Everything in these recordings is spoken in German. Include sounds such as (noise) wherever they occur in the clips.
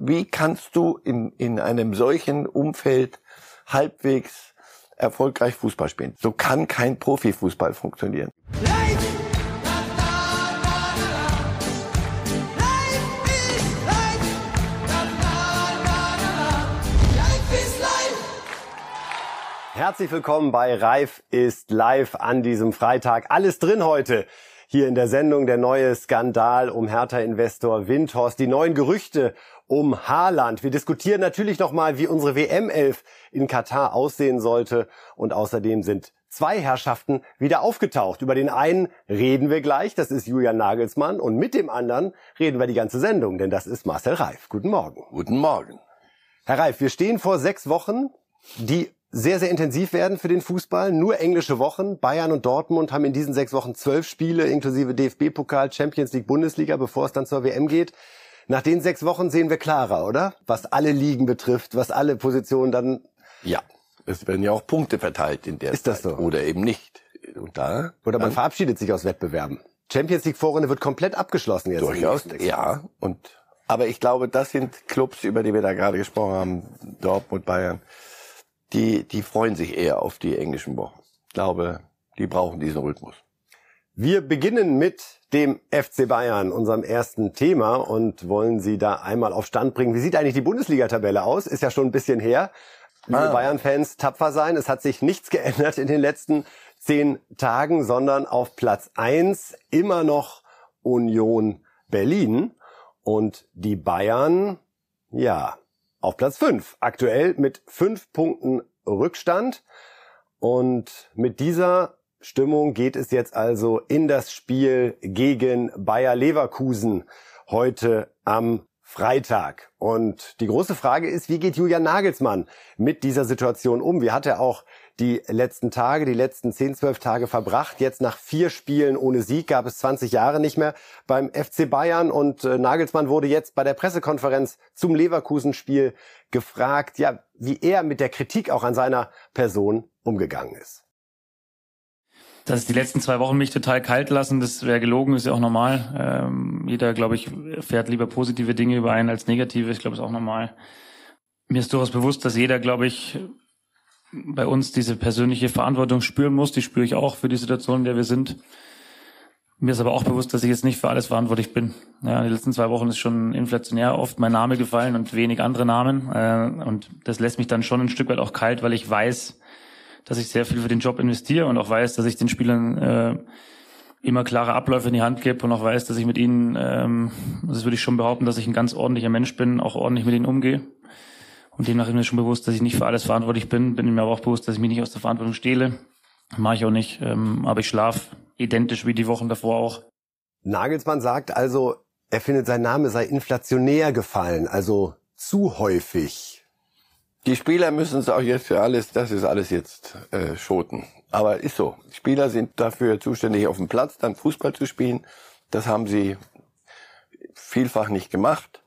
Wie kannst du in, in einem solchen Umfeld halbwegs erfolgreich Fußball spielen? So kann kein Profifußball funktionieren. Herzlich willkommen bei Reif ist live an diesem Freitag. Alles drin heute. Hier in der Sendung der neue Skandal um Hertha-Investor Windhorst, die neuen Gerüchte um Haaland. Wir diskutieren natürlich nochmal, wie unsere WM-Elf in Katar aussehen sollte. Und außerdem sind zwei Herrschaften wieder aufgetaucht. Über den einen reden wir gleich, das ist Julian Nagelsmann. Und mit dem anderen reden wir die ganze Sendung, denn das ist Marcel Reif. Guten Morgen. Guten Morgen. Herr Reif, wir stehen vor sechs Wochen, die sehr, sehr intensiv werden für den Fußball. Nur englische Wochen. Bayern und Dortmund haben in diesen sechs Wochen zwölf Spiele, inklusive DFB-Pokal, Champions League, Bundesliga, bevor es dann zur WM geht. Nach den sechs Wochen sehen wir klarer, oder? Was alle Ligen betrifft, was alle Positionen dann. Ja, es werden ja auch Punkte verteilt in der Ist das so? Oder eben nicht. Und da? Oder man verabschiedet sich aus Wettbewerben. Champions League Vorrunde wird komplett abgeschlossen jetzt. Durchaus, ja. Und aber ich glaube, das sind Clubs, über die wir da gerade gesprochen haben, Dortmund, Bayern die, die freuen sich eher auf die englischen Wochen. Ich glaube, die brauchen diesen Rhythmus. Wir beginnen mit dem FC Bayern, unserem ersten Thema, und wollen Sie da einmal auf Stand bringen. Wie sieht eigentlich die Bundesliga-Tabelle aus? Ist ja schon ein bisschen her. Liebe ah. Bayern-Fans, tapfer sein. Es hat sich nichts (laughs) geändert in den letzten zehn Tagen, sondern auf Platz eins immer noch Union Berlin. Und die Bayern, ja, auf Platz 5. Aktuell mit fünf Punkten Rückstand. Und mit dieser Stimmung geht es jetzt also in das Spiel gegen Bayer Leverkusen heute am Freitag. Und die große Frage ist, wie geht Julian Nagelsmann mit dieser Situation um? Wie hat er auch die letzten Tage, die letzten 10, 12 Tage verbracht. Jetzt nach vier Spielen ohne Sieg gab es 20 Jahre nicht mehr beim FC Bayern und äh, Nagelsmann wurde jetzt bei der Pressekonferenz zum Leverkusen-Spiel gefragt, ja, wie er mit der Kritik auch an seiner Person umgegangen ist. Dass die letzten zwei Wochen mich total kalt lassen, das wäre gelogen, ist ja auch normal. Ähm, jeder, glaube ich, fährt lieber positive Dinge über einen als negative. Ich glaube, ist auch normal. Mir ist durchaus bewusst, dass jeder, glaube ich, bei uns diese persönliche Verantwortung spüren muss. Die spüre ich auch für die Situation, in der wir sind. Mir ist aber auch bewusst, dass ich jetzt nicht für alles verantwortlich bin. Ja, den letzten zwei Wochen ist schon inflationär oft mein Name gefallen und wenig andere Namen. Äh, und das lässt mich dann schon ein Stück weit auch kalt, weil ich weiß, dass ich sehr viel für den Job investiere und auch weiß, dass ich den Spielern äh, immer klare Abläufe in die Hand gebe und auch weiß, dass ich mit ihnen, ähm, das würde ich schon behaupten, dass ich ein ganz ordentlicher Mensch bin, auch ordentlich mit ihnen umgehe. Und demnach ist mir schon bewusst, dass ich nicht für alles verantwortlich bin. Bin mir aber auch bewusst, dass ich mich nicht aus der Verantwortung stehle. Mache ich auch nicht. Ähm, aber ich schlafe identisch wie die Wochen davor auch. Nagelsmann sagt also, er findet, sein Name sei inflationär gefallen, also zu häufig. Die Spieler müssen es auch jetzt für alles, das ist alles jetzt äh, schoten. Aber ist so. Spieler sind dafür zuständig, auf dem Platz dann Fußball zu spielen. Das haben sie vielfach nicht gemacht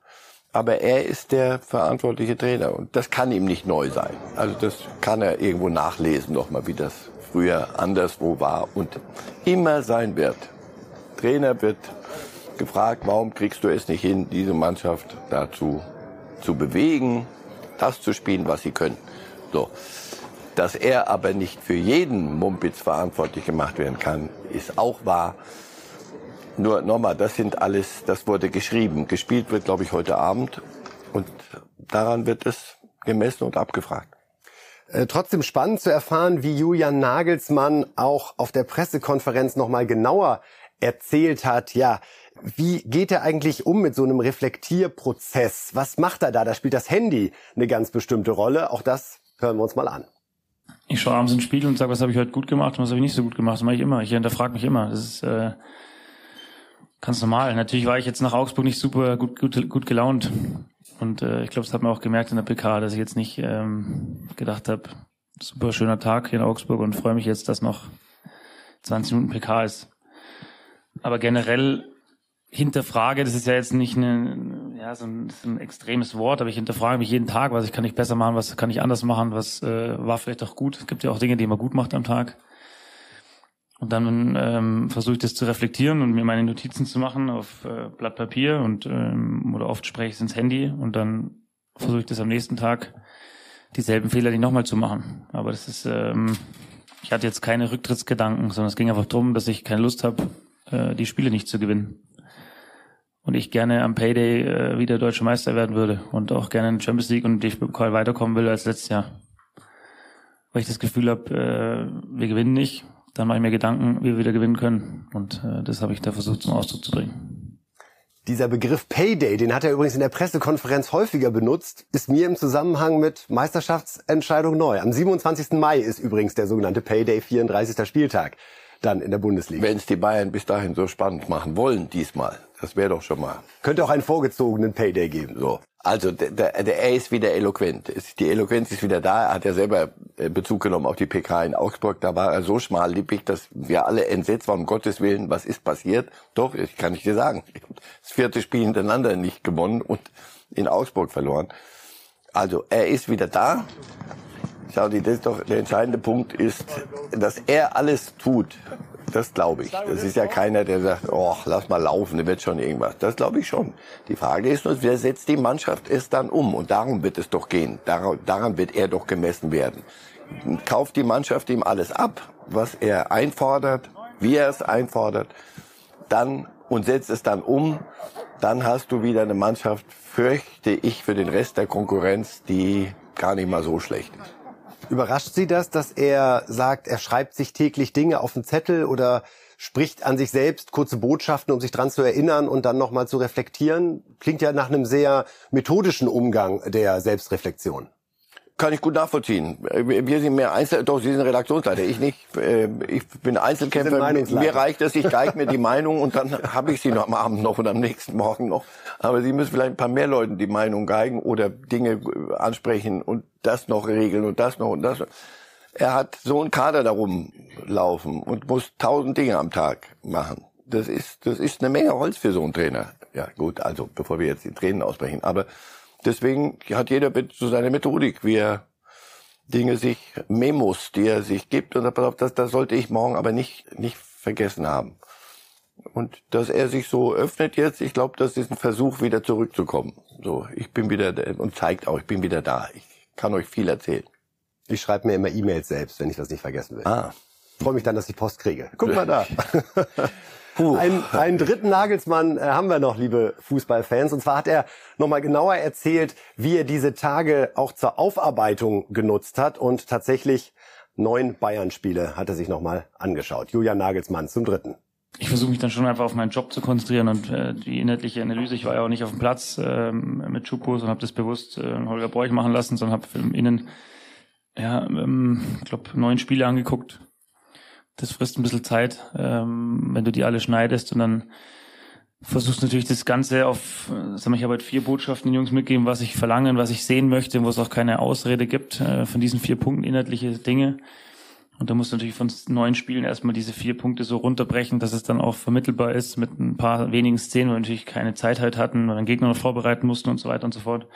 aber er ist der verantwortliche Trainer und das kann ihm nicht neu sein. Also das kann er irgendwo nachlesen nochmal, wie das früher anderswo war und immer sein wird. Trainer wird gefragt, warum kriegst du es nicht hin, diese Mannschaft dazu zu bewegen, das zu spielen, was sie können. So. Dass er aber nicht für jeden Mumpitz verantwortlich gemacht werden kann, ist auch wahr. Nur nochmal, das sind alles, das wurde geschrieben. Gespielt wird, glaube ich, heute Abend. Und daran wird es gemessen und abgefragt. Äh, trotzdem spannend zu erfahren, wie Julian Nagelsmann auch auf der Pressekonferenz nochmal genauer erzählt hat, ja, wie geht er eigentlich um mit so einem Reflektierprozess? Was macht er da? Da spielt das Handy eine ganz bestimmte Rolle. Auch das hören wir uns mal an. Ich schaue abends ins Spiel und sage, was habe ich heute gut gemacht und was habe ich nicht so gut gemacht. Das mache ich immer. Ich hinterfrage mich immer. Das ist äh, Ganz normal. Natürlich war ich jetzt nach Augsburg nicht super gut, gut, gut gelaunt. Und äh, ich glaube, das hat man auch gemerkt in der PK, dass ich jetzt nicht ähm, gedacht habe, super schöner Tag hier in Augsburg und freue mich jetzt, dass noch 20 Minuten PK ist. Aber generell hinterfrage, das ist ja jetzt nicht eine, ja, so ein, ein extremes Wort, aber ich hinterfrage mich jeden Tag, was ich kann ich besser machen, was kann ich anders machen, was äh, war vielleicht auch gut. Es gibt ja auch Dinge, die man gut macht am Tag. Und dann ähm, versuche ich das zu reflektieren und mir meine Notizen zu machen auf äh, Blatt Papier und ähm, oder oft spreche ich es ins Handy und dann versuche ich das am nächsten Tag dieselben Fehler nicht nochmal zu machen. Aber das ist, ähm, ich hatte jetzt keine Rücktrittsgedanken, sondern es ging einfach darum, dass ich keine Lust habe, äh, die Spiele nicht zu gewinnen. Und ich gerne am Payday äh, wieder deutscher Meister werden würde und auch gerne in Champions League und DFB-Pokal weiterkommen will als letztes Jahr. Weil ich das Gefühl habe, äh, wir gewinnen nicht, dann mache ich mir Gedanken, wie wir wieder gewinnen können. Und äh, das habe ich da versucht zum Ausdruck zu bringen. Dieser Begriff Payday, den hat er übrigens in der Pressekonferenz häufiger benutzt, ist mir im Zusammenhang mit Meisterschaftsentscheidung neu. Am 27. Mai ist übrigens der sogenannte Payday, 34. Spieltag, dann in der Bundesliga. Wenn es die Bayern bis dahin so spannend machen wollen diesmal, das wäre doch schon mal. Könnte auch einen vorgezogenen Payday geben. So. Also der, der, der er ist wieder eloquent. Die Eloquenz ist wieder da. Er hat ja selber äh, Bezug genommen auf die PK in Augsburg. Da war er so schmallippig, dass wir alle entsetzt waren. Um Gottes Willen, was ist passiert? Doch, ich kann ich dir sagen. Das vierte Spiel hintereinander nicht gewonnen und in Augsburg verloren. Also er ist wieder da. Schau das ist doch der entscheidende Punkt ist, dass er alles tut, das glaube ich. Das ist ja keiner, der sagt, oh, lass mal laufen, da wird schon irgendwas. Das glaube ich schon. Die Frage ist nur, wer setzt die Mannschaft es dann um? Und darum wird es doch gehen. Daran, daran wird er doch gemessen werden. Kauft die Mannschaft ihm alles ab, was er einfordert, wie er es einfordert, dann und setzt es dann um, dann hast du wieder eine Mannschaft, fürchte ich, für den Rest der Konkurrenz, die gar nicht mal so schlecht ist. Überrascht Sie das, dass er sagt, er schreibt sich täglich Dinge auf den Zettel oder spricht an sich selbst kurze Botschaften, um sich dran zu erinnern und dann nochmal zu reflektieren? Klingt ja nach einem sehr methodischen Umgang der Selbstreflexion. Kann ich gut nachvollziehen. Wir sind mehr Einzel, doch Sie sind Redaktionsleiter, ich nicht. Äh, ich bin Einzelkämpfer. Mir reicht es, ich geige mir die (laughs) Meinung und dann habe ich sie noch am Abend noch und am nächsten Morgen noch. Aber Sie müssen vielleicht ein paar mehr Leuten die Meinung geigen oder Dinge ansprechen und das noch regeln und das noch und das. Er hat so einen Kader darum laufen und muss tausend Dinge am Tag machen. Das ist, das ist eine Menge Holz für so einen Trainer. Ja, gut, also bevor wir jetzt die Tränen ausbrechen. Aber Deswegen hat jeder so seine Methodik, wie er Dinge sich Memos, die er sich gibt und pass auf, das, das sollte ich morgen aber nicht, nicht vergessen haben. Und dass er sich so öffnet jetzt, ich glaube, das ist ein Versuch, wieder zurückzukommen. So, ich bin wieder und zeigt auch, ich bin wieder da. Ich kann euch viel erzählen. Ich schreibe mir immer E-Mails selbst, wenn ich das nicht vergessen will. Ah. Freue mich dann, dass ich Post kriege. Guck mal da. (laughs) Puh. Einen, einen dritten Nagelsmann äh, haben wir noch, liebe Fußballfans. Und zwar hat er nochmal genauer erzählt, wie er diese Tage auch zur Aufarbeitung genutzt hat. Und tatsächlich neun Bayern-Spiele hat er sich nochmal angeschaut. Julian Nagelsmann zum dritten. Ich versuche mich dann schon einfach auf meinen Job zu konzentrieren und äh, die inhaltliche Analyse. Ich war ja auch nicht auf dem Platz äh, mit Schupos und habe das bewusst äh, Holger Bräuch machen lassen, sondern habe im Innen, ja, ähm, ich glaube, neun Spiele angeguckt das frisst ein bisschen Zeit, ähm, wenn du die alle schneidest und dann versuchst natürlich das Ganze auf, sag mal, ich habe halt vier Botschaften den Jungs mitgeben, was ich verlange, was ich sehen möchte, wo es auch keine Ausrede gibt, äh, von diesen vier Punkten inhaltliche Dinge. Und da musst du natürlich von neun Spielen erstmal diese vier Punkte so runterbrechen, dass es dann auch vermittelbar ist mit ein paar wenigen Szenen, wo wir natürlich keine Zeit halt hatten oder einen Gegner noch vorbereiten mussten und so weiter und so fort.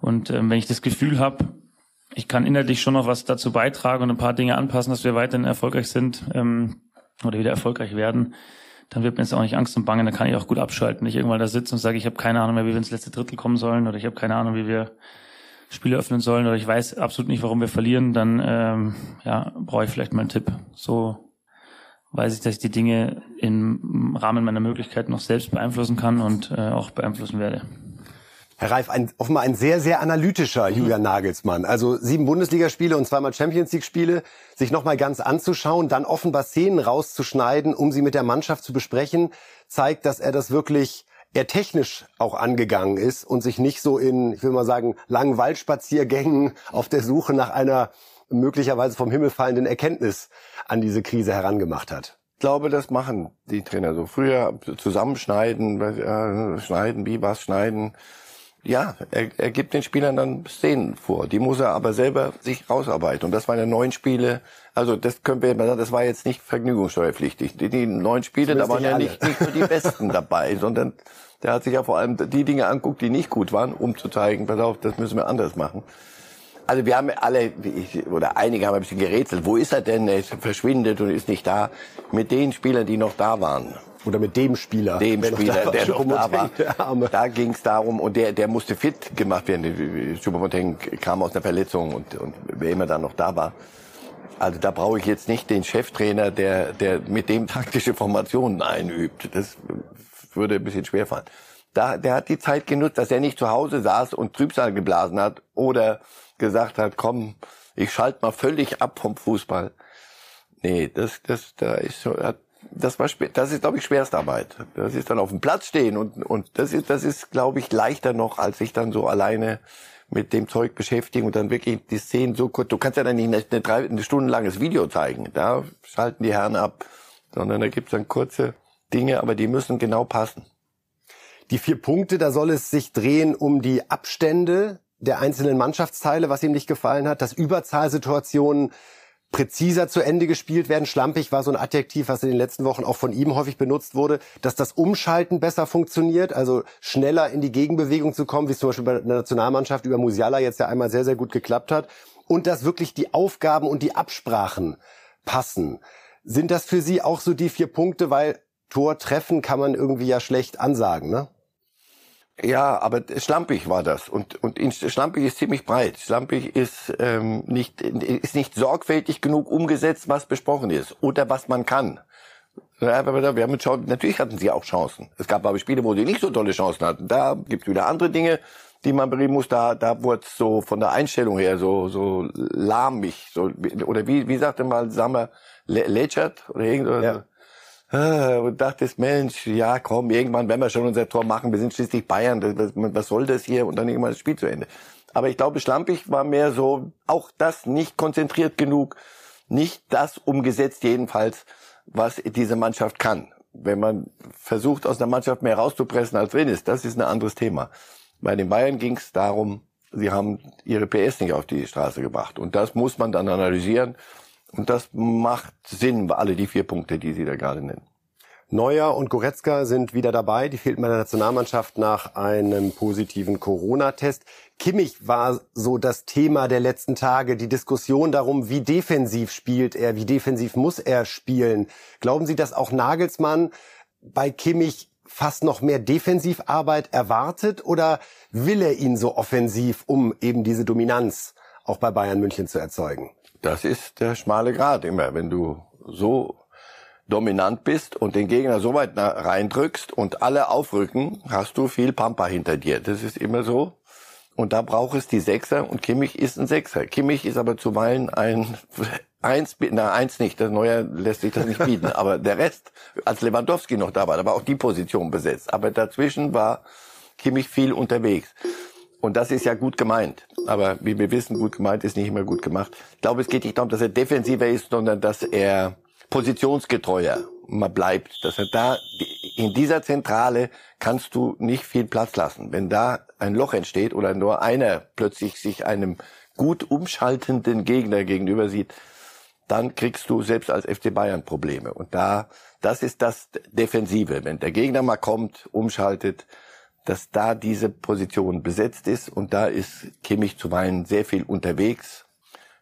Und ähm, wenn ich das Gefühl habe, ich kann inhaltlich schon noch was dazu beitragen und ein paar Dinge anpassen, dass wir weiterhin erfolgreich sind ähm, oder wieder erfolgreich werden, dann wird mir jetzt auch nicht Angst und Bange, dann kann ich auch gut abschalten. Nicht irgendwann da sitze und sage, ich habe keine Ahnung mehr, wie wir ins letzte Drittel kommen sollen oder ich habe keine Ahnung, wie wir Spiele öffnen sollen oder ich weiß absolut nicht, warum wir verlieren, dann ähm, ja, brauche ich vielleicht mal einen Tipp. So weiß ich, dass ich die Dinge im Rahmen meiner Möglichkeiten noch selbst beeinflussen kann und äh, auch beeinflussen werde. Herr Reif, ein, offenbar ein sehr, sehr analytischer Julian Nagelsmann. Also sieben Bundesligaspiele und zweimal Champions League-Spiele, sich nochmal ganz anzuschauen, dann offenbar Szenen rauszuschneiden, um sie mit der Mannschaft zu besprechen, zeigt, dass er das wirklich eher technisch auch angegangen ist und sich nicht so in, ich will mal sagen, langen Waldspaziergängen auf der Suche nach einer möglicherweise vom Himmel fallenden Erkenntnis an diese Krise herangemacht hat. Ich glaube, das machen die Trainer so. Früher zusammenschneiden, äh, schneiden, wie was schneiden ja, er, er gibt den Spielern dann Szenen vor. Die muss er aber selber sich rausarbeiten. Und das waren ja neun Spiele. Also das können wir mal sagen, das war jetzt nicht vergnügungssteuerpflichtig. Die, die neun Spiele, da waren ja nicht, nicht nur die Besten (laughs) dabei, sondern der hat sich ja vor allem die Dinge anguckt, die nicht gut waren, um zu zeigen, pass auf, das müssen wir anders machen. Also wir haben alle, oder einige haben ein bisschen gerätselt, wo ist er denn? Er verschwindet und ist nicht da. Mit den Spielern, die noch da waren. Oder mit dem Spieler. Dem Spieler, der (laughs) noch da war. Da ging es darum, und der, der musste fit gemacht werden. Choupo-Moting kam aus einer Verletzung und, und wer immer da noch da war. Also da brauche ich jetzt nicht den Cheftrainer, der, der mit dem taktische Formationen einübt. Das würde ein bisschen schwerfallen. Da, der hat die Zeit genutzt, dass er nicht zu Hause saß und Trübsal geblasen hat oder gesagt hat, komm, ich schalte mal völlig ab vom Fußball. Nee, das, das, da ist so, das war, das ist, glaube ich, Schwerstarbeit. Das ist dann auf dem Platz stehen und, und das ist, das ist, glaube ich, leichter noch, als sich dann so alleine mit dem Zeug beschäftigen und dann wirklich die Szenen so kurz. Du kannst ja dann nicht eine, eine, drei, eine Stunde langes Video zeigen. Da schalten die Herren ab, sondern da gibt's dann kurze Dinge, aber die müssen genau passen. Die vier Punkte, da soll es sich drehen um die Abstände der einzelnen Mannschaftsteile, was ihm nicht gefallen hat, dass Überzahlsituationen präziser zu Ende gespielt werden. Schlampig war so ein Adjektiv, was in den letzten Wochen auch von ihm häufig benutzt wurde, dass das Umschalten besser funktioniert, also schneller in die Gegenbewegung zu kommen, wie es zum Beispiel bei der Nationalmannschaft über Musiala jetzt ja einmal sehr, sehr gut geklappt hat. Und dass wirklich die Aufgaben und die Absprachen passen. Sind das für Sie auch so die vier Punkte, weil Tor treffen kann man irgendwie ja schlecht ansagen, ne? Ja, aber schlampig war das und und schlampig ist ziemlich breit. Schlampig ist ähm, nicht ist nicht sorgfältig genug umgesetzt, was besprochen ist oder was man kann. wir haben geschaut, natürlich hatten sie auch Chancen. Es gab aber Spiele, wo sie nicht so tolle Chancen hatten. Da gibt es wieder andere Dinge, die man bereden muss. Da da wurde so von der Einstellung her so so lahmig, so oder wie wie sagte mal Sammer Lechert oder irgendwas. Ja. Ah, und dachtest, Mensch, ja komm, irgendwann werden wir schon unser Tor machen, wir sind schließlich Bayern, was soll das hier? Und dann irgendwann das Spiel zu Ende. Aber ich glaube, Schlampig war mehr so, auch das nicht konzentriert genug, nicht das umgesetzt jedenfalls, was diese Mannschaft kann. Wenn man versucht, aus einer Mannschaft mehr rauszupressen, als drin ist, das ist ein anderes Thema. Bei den Bayern ging es darum, sie haben ihre PS nicht auf die Straße gebracht. Und das muss man dann analysieren. Und das macht Sinn, alle die vier Punkte, die Sie da gerade nennen. Neuer und Goretzka sind wieder dabei. Die fehlten bei der Nationalmannschaft nach einem positiven Corona-Test. Kimmich war so das Thema der letzten Tage, die Diskussion darum, wie defensiv spielt er, wie defensiv muss er spielen. Glauben Sie, dass auch Nagelsmann bei Kimmich fast noch mehr Defensivarbeit erwartet oder will er ihn so offensiv, um eben diese Dominanz auch bei Bayern München zu erzeugen? Das ist der schmale Grat immer. Wenn du so dominant bist und den Gegner so weit reindrückst und alle aufrücken, hast du viel Pampa hinter dir. Das ist immer so. Und da braucht es die Sechser und Kimmich ist ein Sechser. Kimmich ist aber zuweilen ein (laughs) Eins, na eins nicht, das Neue lässt sich das nicht bieten. (laughs) aber der Rest, als Lewandowski noch da war, da war auch die Position besetzt. Aber dazwischen war Kimmich viel unterwegs. Und das ist ja gut gemeint. Aber wie wir wissen, gut gemeint ist nicht immer gut gemacht. Ich glaube, es geht nicht darum, dass er defensiver ist, sondern dass er positionsgetreuer mal bleibt. Dass er da, in dieser Zentrale kannst du nicht viel Platz lassen. Wenn da ein Loch entsteht oder nur einer plötzlich sich einem gut umschaltenden Gegner gegenüber sieht, dann kriegst du selbst als FC Bayern Probleme. Und da, das ist das Defensive. Wenn der Gegner mal kommt, umschaltet, dass da diese Position besetzt ist und da ist Kimmich zuweilen sehr viel unterwegs.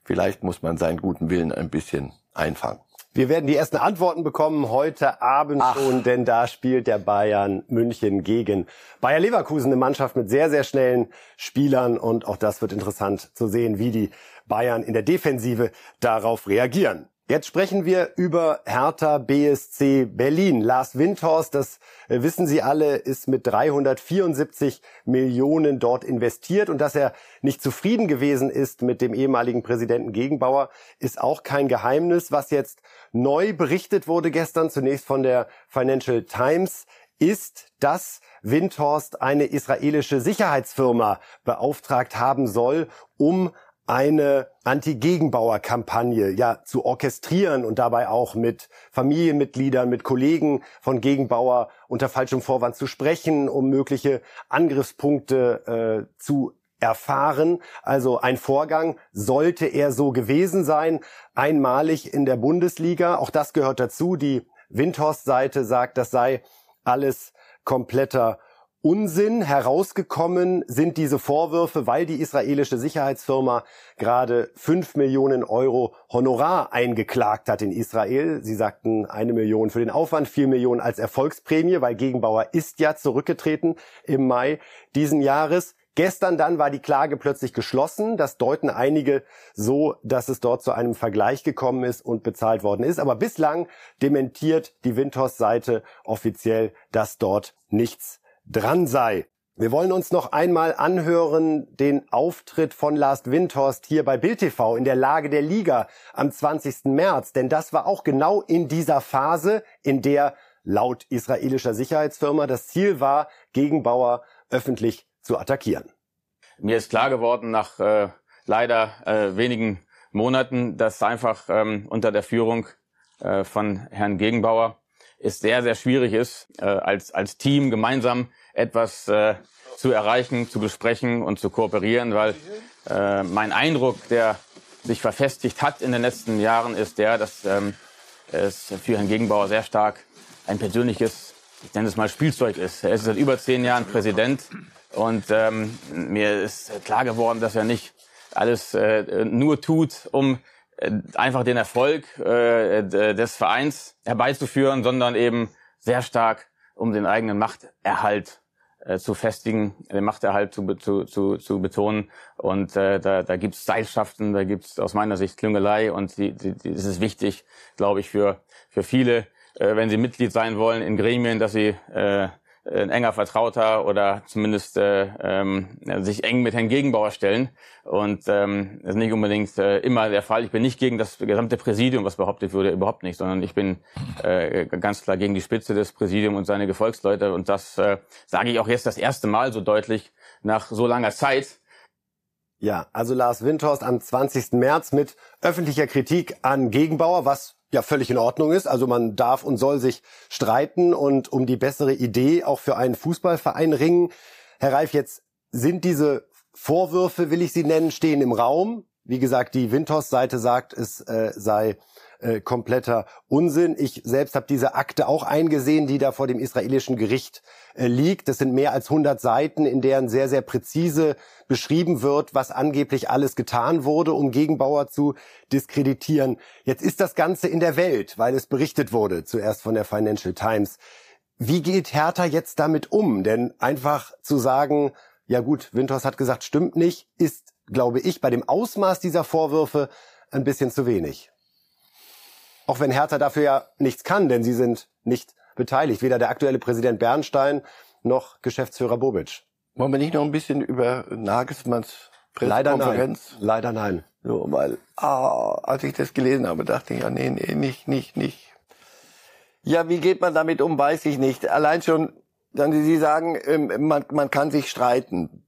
Vielleicht muss man seinen guten Willen ein bisschen einfangen. Wir werden die ersten Antworten bekommen heute Abend Ach. schon, denn da spielt der Bayern München gegen Bayer Leverkusen, eine Mannschaft mit sehr, sehr schnellen Spielern. Und auch das wird interessant zu sehen, wie die Bayern in der Defensive darauf reagieren. Jetzt sprechen wir über Hertha BSC Berlin. Lars Windhorst, das äh, wissen Sie alle, ist mit 374 Millionen dort investiert und dass er nicht zufrieden gewesen ist mit dem ehemaligen Präsidenten Gegenbauer, ist auch kein Geheimnis. Was jetzt neu berichtet wurde gestern, zunächst von der Financial Times, ist, dass Windhorst eine israelische Sicherheitsfirma beauftragt haben soll, um eine Anti-Gegenbauer-Kampagne ja zu orchestrieren und dabei auch mit Familienmitgliedern, mit Kollegen von Gegenbauer unter falschem Vorwand zu sprechen, um mögliche Angriffspunkte äh, zu erfahren. Also ein Vorgang sollte er so gewesen sein, einmalig in der Bundesliga. Auch das gehört dazu. Die Windhorst-Seite sagt, das sei alles kompletter Unsinn. Herausgekommen sind diese Vorwürfe, weil die israelische Sicherheitsfirma gerade fünf Millionen Euro Honorar eingeklagt hat in Israel. Sie sagten eine Million für den Aufwand, vier Millionen als Erfolgsprämie, weil Gegenbauer ist ja zurückgetreten im Mai diesen Jahres. Gestern dann war die Klage plötzlich geschlossen. Das deuten einige so, dass es dort zu einem Vergleich gekommen ist und bezahlt worden ist. Aber bislang dementiert die Windhorst-Seite offiziell, dass dort nichts dran sei. Wir wollen uns noch einmal anhören den Auftritt von Lars Windhorst hier bei Bild TV in der Lage der Liga am 20. März, denn das war auch genau in dieser Phase, in der laut israelischer Sicherheitsfirma das Ziel war, Gegenbauer öffentlich zu attackieren. Mir ist klar geworden nach äh, leider äh, wenigen Monaten, dass einfach ähm, unter der Führung äh, von Herrn Gegenbauer es sehr, sehr schwierig ist, äh, als, als Team gemeinsam etwas äh, zu erreichen, zu besprechen und zu kooperieren, weil äh, mein Eindruck, der sich verfestigt hat in den letzten Jahren, ist der, dass ähm, es für Herrn Gegenbauer sehr stark ein persönliches, ich nenne es mal Spielzeug ist. Er ist seit über zehn Jahren Präsident und ähm, mir ist klar geworden, dass er nicht alles äh, nur tut, um einfach den Erfolg äh, des Vereins herbeizuführen, sondern eben sehr stark um den eigenen Machterhalt äh, zu festigen, den Machterhalt zu, zu, zu, zu betonen. Und äh, da, da gibt es Seilschaften, da gibt es aus meiner Sicht Klüngelei und die, die, die, das ist wichtig, glaube ich, für, für viele, äh, wenn sie Mitglied sein wollen in Gremien, dass sie äh, ein enger Vertrauter oder zumindest äh, ähm, sich eng mit Herrn Gegenbauer stellen. Und ähm, das ist nicht unbedingt äh, immer der Fall. Ich bin nicht gegen das gesamte Präsidium, was behauptet wurde, überhaupt nicht, sondern ich bin äh, ganz klar gegen die Spitze des Präsidiums und seine Gefolgsleute. Und das äh, sage ich auch jetzt das erste Mal so deutlich nach so langer Zeit. Ja, also Lars Windhorst am 20. März mit öffentlicher Kritik an Gegenbauer, was ja völlig in Ordnung ist. Also man darf und soll sich streiten und um die bessere Idee auch für einen Fußballverein ringen. Herr Reif, jetzt sind diese Vorwürfe, will ich sie nennen, stehen im Raum. Wie gesagt, die Windhorst-Seite sagt, es äh, sei äh, kompletter Unsinn. Ich selbst habe diese Akte auch eingesehen, die da vor dem israelischen Gericht äh, liegt. Das sind mehr als 100 Seiten, in deren sehr, sehr präzise beschrieben wird, was angeblich alles getan wurde, um Gegenbauer zu diskreditieren. Jetzt ist das Ganze in der Welt, weil es berichtet wurde, zuerst von der Financial Times. Wie geht Hertha jetzt damit um? Denn einfach zu sagen, ja gut, Winters hat gesagt, stimmt nicht, ist, glaube ich, bei dem Ausmaß dieser Vorwürfe ein bisschen zu wenig. Auch wenn Hertha dafür ja nichts kann, denn sie sind nicht beteiligt. Weder der aktuelle Präsident Bernstein noch Geschäftsführer Bobic. Wollen wir nicht noch ein bisschen über Nagelsmanns Pressekonferenz? Leider nein. Leider nein. So, weil, ah, als ich das gelesen habe, dachte ich, ja, nee, nee, nicht, nicht, nicht. Ja, wie geht man damit um, weiß ich nicht. Allein schon, dann Sie sagen, ähm, man, man kann sich streiten.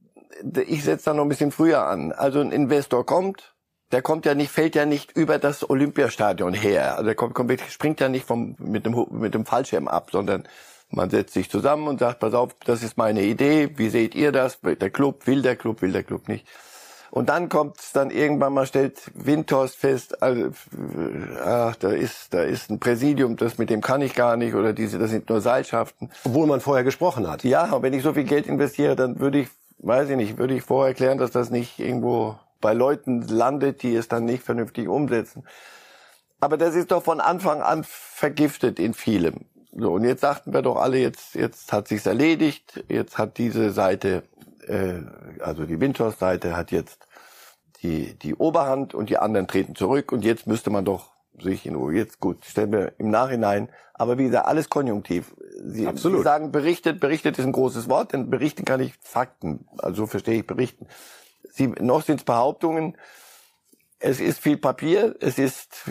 Ich setze da noch ein bisschen früher an. Also ein Investor kommt, der kommt ja nicht, fällt ja nicht über das Olympiastadion her. Also der kommt, kommt springt ja nicht vom, mit dem, mit dem Fallschirm ab, sondern man setzt sich zusammen und sagt, pass auf, das ist meine Idee, wie seht ihr das? Der Club, will der Club, will der Club nicht. Und dann kommt dann irgendwann mal, stellt Windhorst fest, also, ach, da ist, da ist ein Präsidium, das mit dem kann ich gar nicht, oder diese, das sind nur Seilschaften. Obwohl man vorher gesprochen hat. Ja, und wenn ich so viel Geld investiere, dann würde ich, weiß ich nicht, würde ich vorher erklären, dass das nicht irgendwo bei Leuten landet, die es dann nicht vernünftig umsetzen. Aber das ist doch von Anfang an vergiftet in vielem. So, und jetzt sagten wir doch alle, jetzt, jetzt hat sich's erledigt, jetzt hat diese Seite, äh, also die Windhorst-Seite hat jetzt die, die Oberhand und die anderen treten zurück und jetzt müsste man doch sich in Ruhe, jetzt gut, stellen wir im Nachhinein, aber wie gesagt, alles konjunktiv. Sie, Absolut. Sie sagen berichtet, berichtet ist ein großes Wort, denn berichten kann ich Fakten, also so verstehe ich berichten. Sie, noch sind es Behauptungen, es ist viel Papier, es ist,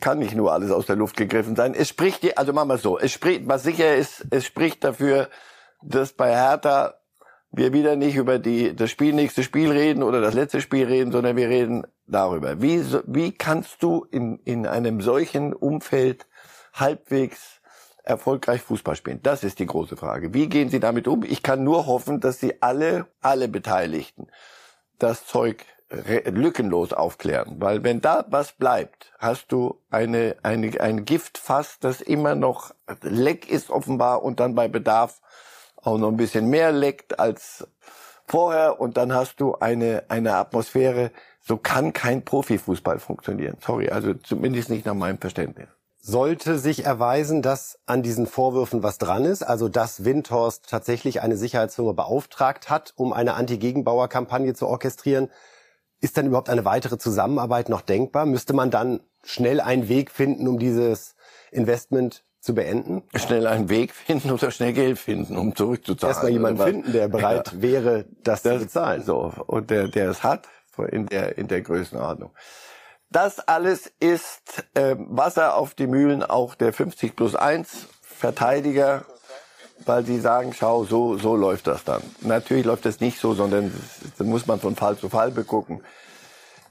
kann nicht nur alles aus der Luft gegriffen sein. Es spricht, also machen wir so, es spricht, was sicher ist, es spricht dafür, dass bei Hertha wir wieder nicht über die, das Spiel, nächste Spiel reden oder das letzte Spiel reden, sondern wir reden darüber. Wie, wie kannst du in, in einem solchen Umfeld halbwegs erfolgreich Fußball spielen? Das ist die große Frage. Wie gehen sie damit um? Ich kann nur hoffen, dass sie alle, alle Beteiligten das Zeug lückenlos aufklären, weil wenn da was bleibt, hast du eine, eine, ein Giftfass, das immer noch leck ist offenbar und dann bei Bedarf auch noch ein bisschen mehr leckt als vorher und dann hast du eine, eine Atmosphäre, so kann kein Profifußball funktionieren. Sorry, also zumindest nicht nach meinem Verständnis. Sollte sich erweisen, dass an diesen Vorwürfen was dran ist, also dass Windhorst tatsächlich eine Sicherheitsfirma beauftragt hat, um eine Anti-Gegenbauer-Kampagne zu orchestrieren, ist dann überhaupt eine weitere Zusammenarbeit noch denkbar? Müsste man dann schnell einen Weg finden, um dieses Investment zu beenden? Schnell einen Weg finden oder schnell Geld finden, um zurückzuzahlen. Erstmal jemanden finden, der bereit ja. wäre, das, das, zu bezahlen. So, und der, der es hat, in der, in der Größenordnung. Das alles ist äh, Wasser auf die Mühlen auch der 50 plus 1 Verteidiger, weil sie sagen, schau, so, so läuft das dann. Natürlich läuft es nicht so, sondern das muss man von Fall zu Fall begucken.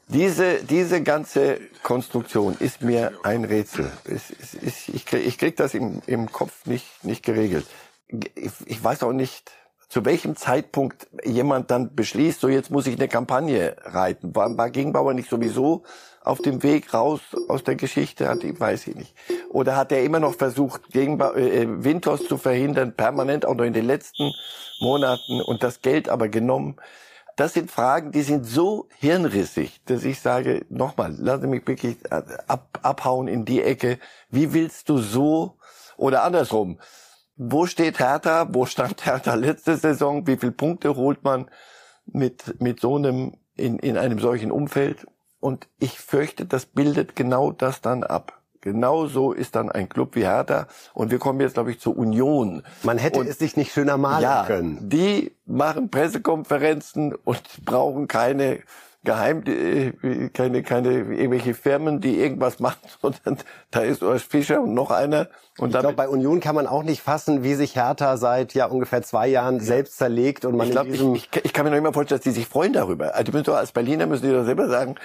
Diese, diese ganze Konstruktion ist mir ein Rätsel. Ich, ich, ich, krieg, ich krieg das im, im Kopf nicht, nicht geregelt. Ich, ich weiß auch nicht, zu welchem Zeitpunkt jemand dann beschließt, so jetzt muss ich eine Kampagne reiten. War, war Gegenbauer nicht sowieso auf dem Weg raus aus der Geschichte? Hat, weiß ich nicht. Oder hat er immer noch versucht, Gegenbau, äh, Winters zu verhindern, permanent auch noch in den letzten Monaten und das Geld aber genommen? das sind Fragen, die sind so hirnrissig, dass ich sage, nochmal, lass mich wirklich äh, ab, abhauen in die Ecke. Wie willst du so oder andersrum? Wo steht Hertha? Wo stand Hertha letzte Saison? Wie viele Punkte holt man mit, mit so einem, in, in einem solchen Umfeld? Und ich fürchte, das bildet genau das dann ab. Genauso ist dann ein Club wie Hertha. Und wir kommen jetzt, glaube ich, zur Union. Man hätte und, es sich nicht schöner malen ja, können. Die machen Pressekonferenzen und brauchen keine Geheim, äh, keine, keine irgendwelche Firmen, die irgendwas machen, (laughs) sondern da ist Urs Fischer und noch einer. Und ich glaube, bei Union kann man auch nicht fassen, wie sich Hertha seit ja ungefähr zwei Jahren ja. selbst zerlegt und man ich, glaub, ich, ich, ich, kann mir noch immer vorstellen, dass die sich freuen darüber. Also doch, als Berliner müssen die doch selber sagen,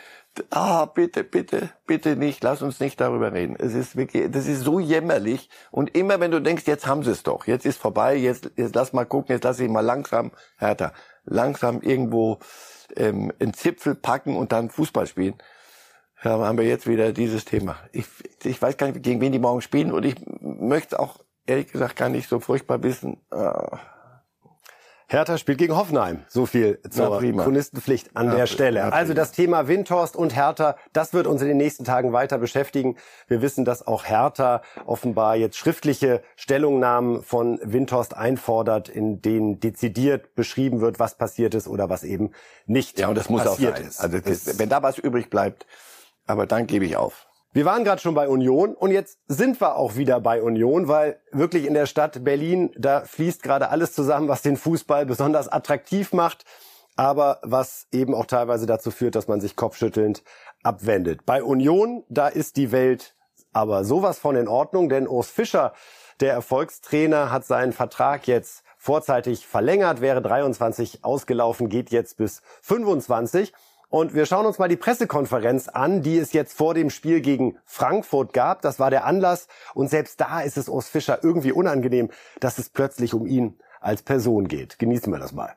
ah, bitte, bitte, bitte nicht, lass uns nicht darüber reden. Es ist wirklich, das ist so jämmerlich. Und immer wenn du denkst, jetzt haben sie es doch, jetzt ist vorbei, jetzt, jetzt lass mal gucken, jetzt lass ich mal langsam, härter, langsam irgendwo ähm, einen Zipfel packen und dann Fußball spielen. Ja, haben wir jetzt wieder dieses Thema. Ich, ich weiß gar nicht, gegen wen die morgen spielen und ich möchte auch ehrlich gesagt gar nicht so furchtbar wissen. Äh, Hertha spielt gegen Hoffenheim. So viel zur Chronistenpflicht an ja, der Stelle. Ja, also das Thema Windhorst und Hertha, das wird uns in den nächsten Tagen weiter beschäftigen. Wir wissen, dass auch Hertha offenbar jetzt schriftliche Stellungnahmen von Windhorst einfordert, in denen dezidiert beschrieben wird, was passiert ist oder was eben nicht ja, und das muss passiert auch sein. ist. Also das, wenn da was übrig bleibt, aber dann gebe ich auf. Wir waren gerade schon bei Union und jetzt sind wir auch wieder bei Union, weil wirklich in der Stadt Berlin, da fließt gerade alles zusammen, was den Fußball besonders attraktiv macht, aber was eben auch teilweise dazu führt, dass man sich kopfschüttelnd abwendet. Bei Union, da ist die Welt aber sowas von in Ordnung, denn Urs Fischer, der Erfolgstrainer, hat seinen Vertrag jetzt vorzeitig verlängert, wäre 23 ausgelaufen, geht jetzt bis 25. Und wir schauen uns mal die Pressekonferenz an, die es jetzt vor dem Spiel gegen Frankfurt gab. Das war der Anlass. Und selbst da ist es Urs Fischer irgendwie unangenehm, dass es plötzlich um ihn als Person geht. Genießen wir das mal.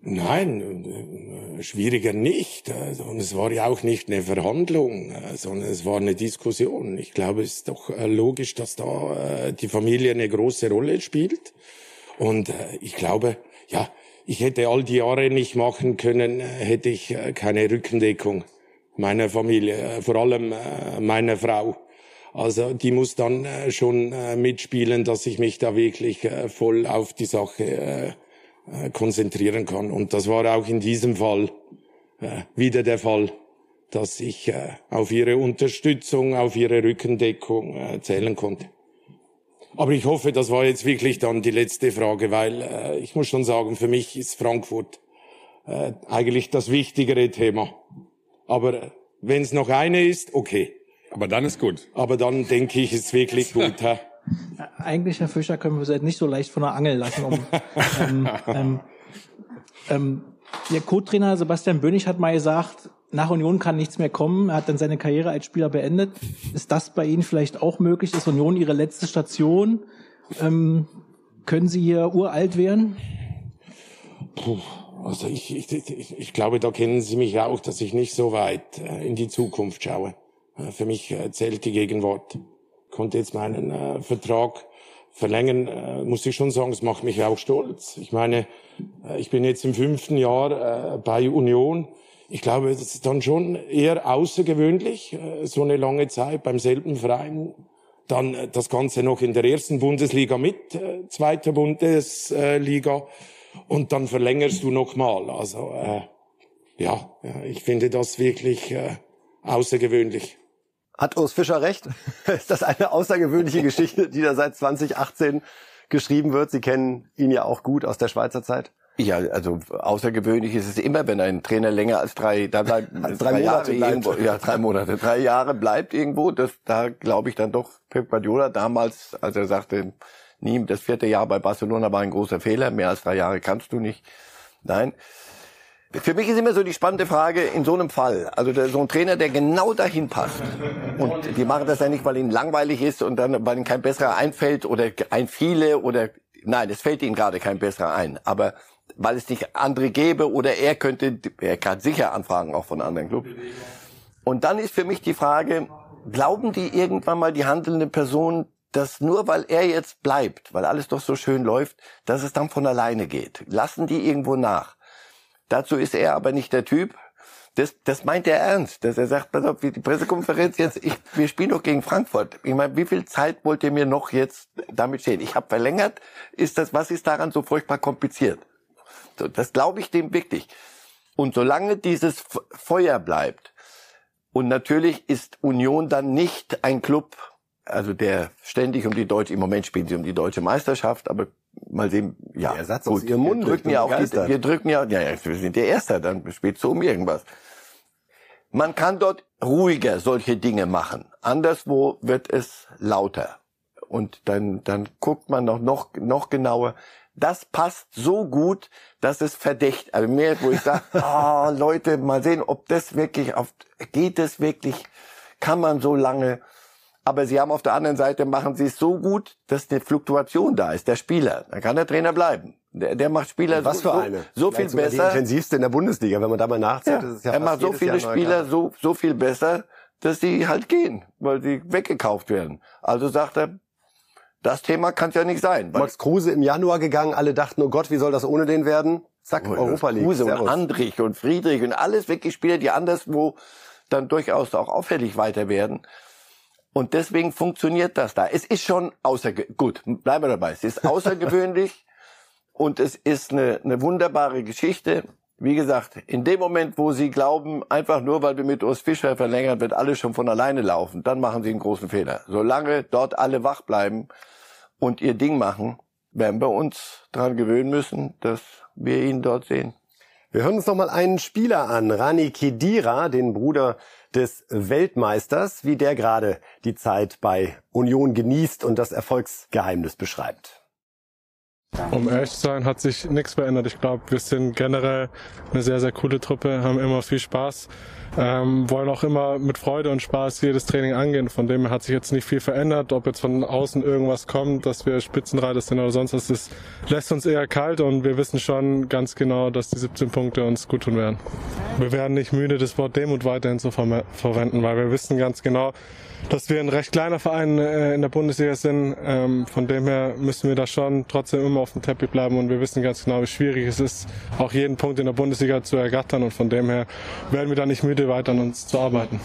Nein, äh, schwieriger nicht. Also, und es war ja auch nicht eine Verhandlung, äh, sondern es war eine Diskussion. Ich glaube, es ist doch äh, logisch, dass da die Familie eine große Rolle spielt. Und ich glaube, ja, ich hätte all die Jahre nicht machen können, hätte ich äh, keine Rückendeckung meiner Familie, äh, vor allem äh, meiner Frau. Also die muss dann schon mitspielen, dass ich mich da wirklich voll auf die Sache konzentrieren kann. Und das war auch in diesem Fall wieder der Fall, dass ich auf ihre Unterstützung, auf ihre Rückendeckung zählen konnte. Aber ich hoffe, das war jetzt wirklich dann die letzte Frage, weil äh, ich muss schon sagen, für mich ist Frankfurt äh, eigentlich das wichtigere Thema. Aber äh, wenn es noch eine ist, okay. Aber dann ist gut. Aber dann denke ich, ist wirklich gut. (laughs) Ja, eigentlich, Herr Fischer, können wir Sie nicht so leicht von der Angel lassen. Um, (laughs) ähm, ähm, ähm, Ihr Co-Trainer Sebastian Bönig hat mal gesagt, nach Union kann nichts mehr kommen. Er hat dann seine Karriere als Spieler beendet. Ist das bei Ihnen vielleicht auch möglich? Ist Union Ihre letzte Station? Ähm, können Sie hier uralt werden? Puh, also ich, ich, ich, ich glaube, da kennen Sie mich auch, dass ich nicht so weit äh, in die Zukunft schaue. Äh, für mich äh, zählt die Gegenwart. Konnte jetzt meinen Vertrag verlängern, äh, muss ich schon sagen, es macht mich auch stolz. Ich meine, äh, ich bin jetzt im fünften Jahr äh, bei Union. Ich glaube, das ist dann schon eher außergewöhnlich, äh, so eine lange Zeit beim selben Verein. Dann äh, das Ganze noch in der ersten Bundesliga mit, äh, zweiter Bundesliga. Und dann verlängerst du nochmal. Also äh, ja, ich finde das wirklich äh, außergewöhnlich. Hat Urs Fischer recht? (laughs) Ist das eine außergewöhnliche Geschichte, die da seit 2018 geschrieben wird? Sie kennen ihn ja auch gut aus der Schweizer Zeit. Ja, also außergewöhnlich ist es immer, wenn ein Trainer länger als drei, da bleibt (laughs) drei, drei Jahre irgendwo, ja drei Monate, drei Jahre bleibt irgendwo. Das, da glaube ich dann doch Pep Guardiola damals, als er sagte, nie das vierte Jahr bei Barcelona war ein großer Fehler, mehr als drei Jahre kannst du nicht. Nein, für mich ist immer so die spannende Frage in so einem Fall. Also der, so ein Trainer, der genau dahin passt. Und die machen das ja nicht, weil ihnen langweilig ist und dann, weil ihnen kein besserer einfällt oder ein viele oder, nein, es fällt ihnen gerade kein besserer ein. Aber weil es nicht andere gäbe oder er könnte, er kann sicher anfragen auch von anderen Clubs. Und dann ist für mich die Frage, glauben die irgendwann mal die handelnde Person, dass nur weil er jetzt bleibt, weil alles doch so schön läuft, dass es dann von alleine geht? Lassen die irgendwo nach? Dazu ist er aber nicht der Typ. Das, das meint er ernst, dass er sagt, pass auf, die Pressekonferenz jetzt, ich, wir spielen doch gegen Frankfurt. Ich meine, wie viel Zeit wollt ihr mir noch jetzt damit stehen? Ich habe verlängert. Ist das, was ist daran so furchtbar kompliziert? Das glaube ich dem wirklich. Und solange dieses Feuer bleibt, und natürlich ist Union dann nicht ein Club, also der ständig um die deutsche, im Moment spielen sie um die deutsche Meisterschaft, aber mal sehen, ja. Der Satz gut, aus ihrem Mund. Wir drücken ja auch die, wir drücken ja, ja, ja, wir sind der Erste, dann spielt so um irgendwas. Man kann dort ruhiger solche Dinge machen. Anderswo wird es lauter. Und dann, dann guckt man noch, noch, noch genauer. Das passt so gut, dass es verdächtigt. Also mehr, wo ich sage, oh, (laughs) Leute, mal sehen, ob das wirklich auf, geht es wirklich, kann man so lange, aber sie haben auf der anderen Seite, machen sie es so gut, dass eine Fluktuation da ist, der Spieler. Dann kann der Trainer bleiben. Der, der macht Spieler Was so, für eine? so, so viel besser. Die intensivste in der Bundesliga, wenn man da mal nachzählt. Ja, ja er macht so viele Spieler so, so viel besser, dass die halt gehen, weil sie weggekauft werden. Also sagt er, das Thema kann es ja nicht sein. Max Kruse im Januar gegangen, alle dachten, oh Gott, wie soll das ohne den werden? Zack, oh, Europa League. Kruse Servus. und Andrich und Friedrich und alles wirklich Spieler, die anderswo dann durchaus auch auffällig weiter werden. Und deswegen funktioniert das da. Es ist schon außergewöhnlich. Gut, bleiben wir dabei. Es ist (laughs) außergewöhnlich und es ist eine, eine wunderbare Geschichte. Wie gesagt, in dem Moment, wo Sie glauben, einfach nur weil wir mit Urs Fischer verlängern, wird alles schon von alleine laufen, dann machen Sie einen großen Fehler. Solange dort alle wach bleiben und ihr Ding machen, werden wir uns daran gewöhnen müssen, dass wir ihn dort sehen. Wir hören uns noch mal einen Spieler an, Rani Kedira, den Bruder des Weltmeisters, wie der gerade die Zeit bei Union genießt und das Erfolgsgeheimnis beschreibt. Um ehrlich zu sein, hat sich nichts verändert. Ich glaube, wir sind generell eine sehr, sehr coole Truppe, haben immer viel Spaß, ähm, wollen auch immer mit Freude und Spaß jedes Training angehen. Von dem her hat sich jetzt nicht viel verändert. Ob jetzt von außen irgendwas kommt, dass wir Spitzenreiter sind oder sonst was, das lässt uns eher kalt und wir wissen schon ganz genau, dass die 17 Punkte uns gut tun werden. Wir werden nicht müde, das Wort Demut weiterhin zu ver verwenden, weil wir wissen ganz genau, dass wir ein recht kleiner Verein äh, in der Bundesliga sind. Ähm, von dem her müssen wir da schon trotzdem immer auf dem Teppich bleiben und wir wissen ganz genau, wie schwierig es ist, auch jeden Punkt in der Bundesliga zu ergattern und von dem her werden wir da nicht müde, weiter an uns zu arbeiten.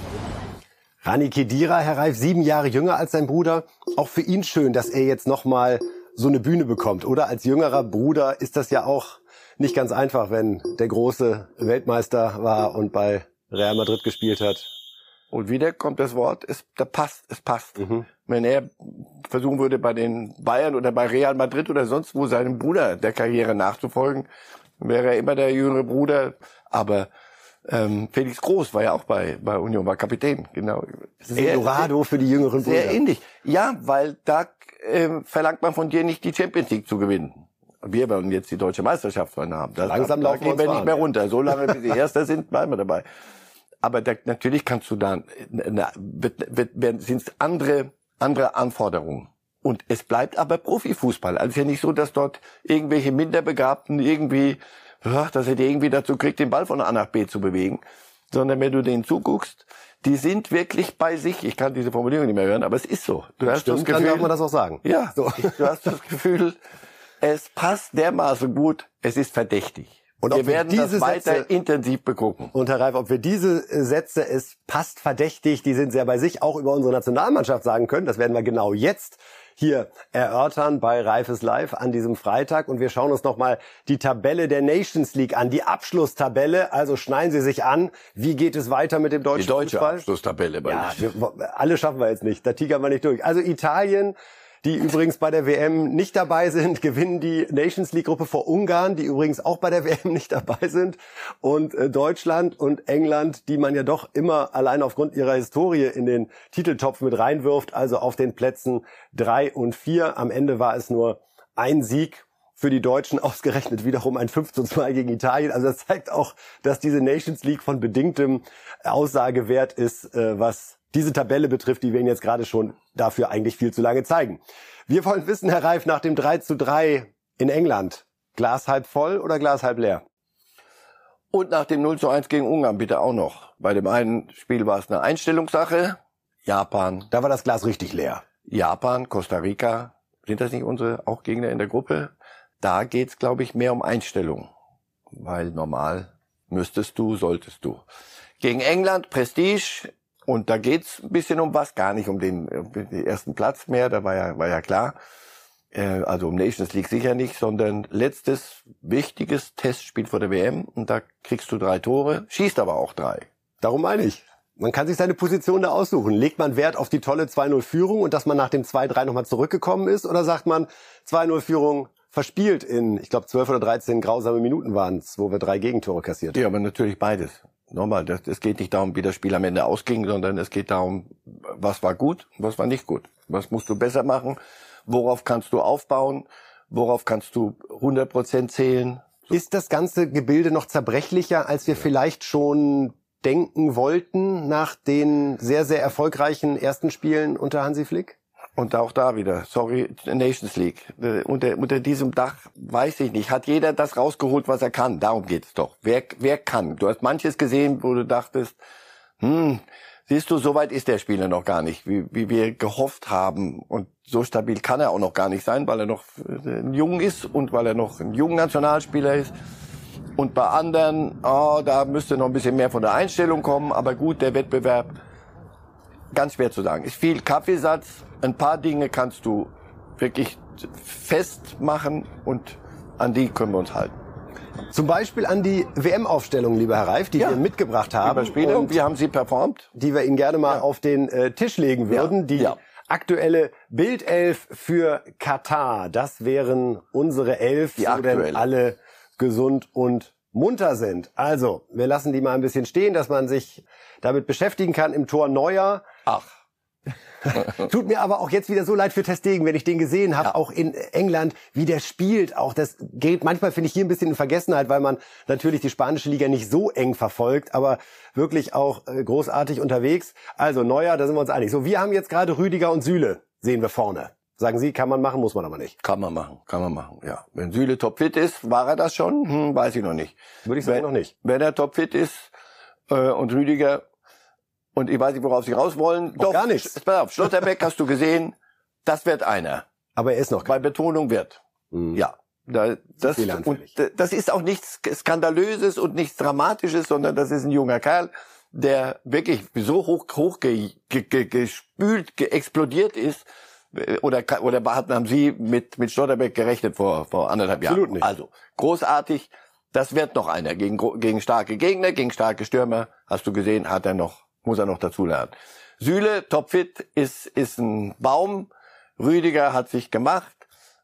Rani Kedira, Herr Reif, sieben Jahre jünger als sein Bruder. Auch für ihn schön, dass er jetzt nochmal so eine Bühne bekommt. Oder als jüngerer Bruder ist das ja auch nicht ganz einfach, wenn der große Weltmeister war und bei Real Madrid gespielt hat. Und wieder kommt das Wort, es da passt, es passt. Mhm. Wenn er versuchen würde, bei den Bayern oder bei Real Madrid oder sonst wo seinem Bruder der Karriere nachzufolgen, wäre er immer der jüngere Bruder. Aber ähm, Felix Groß war ja auch bei, bei Union, war Kapitän, genau. Das ist ein Dorado für die jüngeren Brüder. Sehr ähnlich. Ja, weil da ähm, verlangt man von dir nicht die Champions League zu gewinnen. Wir wollen jetzt die deutsche Meisterschaft haben. Das, Langsam da laufen gehen wir nicht mehr runter. So lange, bis die Erster sind, bleiben wir dabei. Aber da, natürlich kannst du da, sind es andere, andere Anforderungen. Und es bleibt aber Profifußball. Also es ist ja nicht so, dass dort irgendwelche Minderbegabten irgendwie, dass er die irgendwie dazu kriegt, den Ball von A nach B zu bewegen. Sondern wenn du denen zuguckst, die sind wirklich bei sich. Ich kann diese Formulierung nicht mehr hören, aber es ist so. Du hast Stimmt, das Gefühl, darf man das auch sagen. ja, So. (laughs) du hast das Gefühl, es passt dermaßen gut, es ist verdächtig. Und wir wir werden diese das weiter Sätze- intensiv begucken. Und Herr Reif, ob wir diese äh, Sätze, es passt verdächtig, die sind sehr bei sich, auch über unsere Nationalmannschaft sagen können, das werden wir genau jetzt hier erörtern bei Reifes Live an diesem Freitag. Und wir schauen uns nochmal die Tabelle der Nations League an, die Abschlusstabelle. Also schneiden Sie sich an. Wie geht es weiter mit dem deutschen Die deutsche Fußball? Abschlusstabelle bei Ja, wir, alle schaffen wir jetzt nicht. Da tigern wir nicht durch. Also Italien, die übrigens bei der WM nicht dabei sind, (laughs) gewinnen die Nations League Gruppe vor Ungarn, die übrigens auch bei der WM nicht dabei sind. Und äh, Deutschland und England, die man ja doch immer allein aufgrund ihrer Historie in den Titeltopf mit reinwirft, also auf den Plätzen drei und vier. Am Ende war es nur ein Sieg für die Deutschen (laughs) ausgerechnet wiederum ein 5 zu 2 gegen Italien. Also das zeigt auch, dass diese Nations League von bedingtem Aussagewert ist, äh, was diese Tabelle betrifft, die wir Ihnen jetzt gerade schon dafür eigentlich viel zu lange zeigen. Wir wollen wissen, Herr Reif, nach dem 3 zu 3 in England, Glas halb voll oder Glas halb leer? Und nach dem 0 zu 1 gegen Ungarn bitte auch noch. Bei dem einen Spiel war es eine Einstellungssache. Japan, Da war das Glas richtig leer. Japan, Costa Rica, sind das nicht unsere auch Gegner in der Gruppe? Da geht's, glaube ich, mehr um Einstellung. Weil normal müsstest du, solltest du. Gegen England, Prestige, und da geht's ein bisschen um was, gar nicht um den, um den ersten Platz mehr, da war ja, war ja klar. Äh, Also um Nations League sicher nicht, sondern letztes wichtiges Testspiel vor der WM und da kriegst du drei Tore, schießt aber auch drei. Darum meine ich. Man kann sich seine Position da aussuchen. Legt man Wert auf die tolle 2-0-Führung und dass man nach dem 2-3 nochmal zurückgekommen ist? Oder sagt man, 2-0-Führung verspielt in, ich glaube, 12 oder 13 grausame Minuten waren es, wo wir drei Gegentore kassiert haben? Ja, aber natürlich beides. Nochmal, das, es geht nicht darum, wie das Spiel am Ende ausging, sondern es geht darum, was war gut, was war nicht gut. Was musst du besser machen? Worauf kannst du aufbauen? Worauf kannst du 100% zählen? Ist das ganze Gebilde noch zerbrechlicher, als wir vielleicht schon denken wollten nach den sehr, sehr erfolgreichen ersten Spielen unter Hansi Flick? Und auch da wieder, sorry, Nations League. Unter, unter diesem Dach weiß ich nicht, hat jeder das rausgeholt, was er kann. Darum geht's doch. Wer, wer kann? Du hast manches gesehen, wo du dachtest, hm, siehst du, so weit ist der Spieler noch gar nicht, wie, wie wir gehofft haben. Und so stabil kann er auch noch gar nicht sein, weil er noch äh, jung ist und weil er noch ein junger Nationalspieler ist. Und bei anderen, oh, da müsste noch ein bisschen mehr von der Einstellung kommen. Aber gut, der Wettbewerb, ganz schwer zu sagen. Ist viel Kaffeesatz. Ein paar Dinge kannst du wirklich festmachen und an die können wir uns halten. Zum Beispiel an die WM-Aufstellung, lieber Herr Reif, die Ja. wir mitgebracht haben. Spiele, und wie haben sie performt? die wir Ihnen gerne mal auf den äh, Tisch legen würden. Ja, Die ja. aktuelle Bildelf für Katar. Das wären unsere Elf, Die so denn alle gesund und munter sind. Also, wir lassen die mal ein bisschen stehen, dass man sich damit beschäftigen kann. Im Tor Neuer. Ach, (laughs) Tut mir aber auch jetzt wieder so leid für Testegen, wenn ich den gesehen habe, auch in England, wie der spielt. Auch das geht manchmal finde ich hier ein bisschen in Vergessenheit, weil man natürlich die spanische Liga nicht so eng verfolgt, aber wirklich auch äh, großartig unterwegs. Also Neuer, da sind wir uns einig. So, wir haben jetzt gerade Rüdiger und Süle, sehen wir vorne. Sagen Sie, kann man machen, muss man aber nicht. kann man machen, kann man machen, ja. Wenn Süle topfit ist, war er das schon? Hm, weiß ich noch nicht. Würde ich sagen, Wenn- noch nicht. Wenn er topfit ist äh, und Rüdiger und ich weiß nicht, worauf sie raus wollen. Auch gar nichts. Pass auf, Schlotterbeck hast du gesehen, das wird einer. Aber er ist noch Bei Betonung wird. Mhm. Ja. Da, das, und das ist auch nichts Skandalöses und nichts Dramatisches, sondern das ist ein junger Kerl, der wirklich so hoch, hoch ge, ge, ge, gespült, ge, explodiert ist. Äh, Oder, oder haben Sie mit, mit Stotterbeck gerechnet vor, vor anderthalb Jahren? Absolut nicht. Also, großartig. Das wird noch einer. Gegen, gegen starke Gegner, gegen starke Stürmer, hast du gesehen, hat er noch, muss er noch dazulernen. Süle, topfit, ist, ist ein Baum. Rüdiger hat sich gemacht.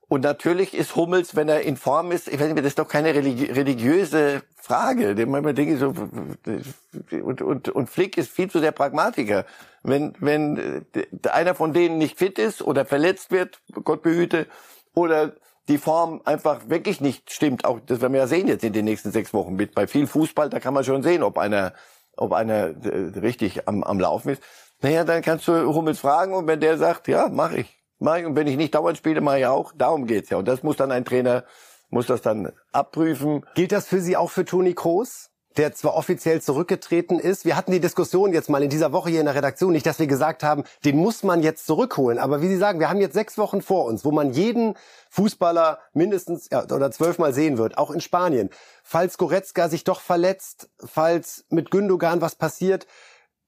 Und natürlich ist Hummels, wenn er in Form ist, ich weiß nicht, das ist doch keine religi religiöse Frage. Manchmal denke so, und, und, und Flick ist viel zu sehr Pragmatiker. Wenn, wenn äh, einer von denen nicht fit ist oder verletzt wird, Gott behüte, oder die Form einfach wirklich nicht stimmt, auch das werden wir ja sehen jetzt in den nächsten sechs Wochen mit. Bei viel Fußball, da kann man schon sehen, ob einer, ob einer äh, richtig am, am Laufen ist. Naja, dann kannst du Hummels fragen und wenn der sagt, ja, mach ich. Mach ich. Und wenn ich nicht dauernd spiele, mache ich auch. Darum geht's ja. Und das muss dann ein Trainer, muss das dann abprüfen. Gilt das für Sie auch für Toni Kroos? Der zwar offiziell zurückgetreten ist. Wir hatten die Diskussion jetzt mal in dieser Woche hier in der Redaktion, nicht, dass wir gesagt haben, den muss man jetzt zurückholen. Aber wie Sie sagen, wir haben jetzt sechs Wochen vor uns, wo man jeden Fußballer mindestens ja, oder zwölfmal sehen wird, auch in Spanien. Falls Goretzka sich doch verletzt, falls mit Gündogan was passiert,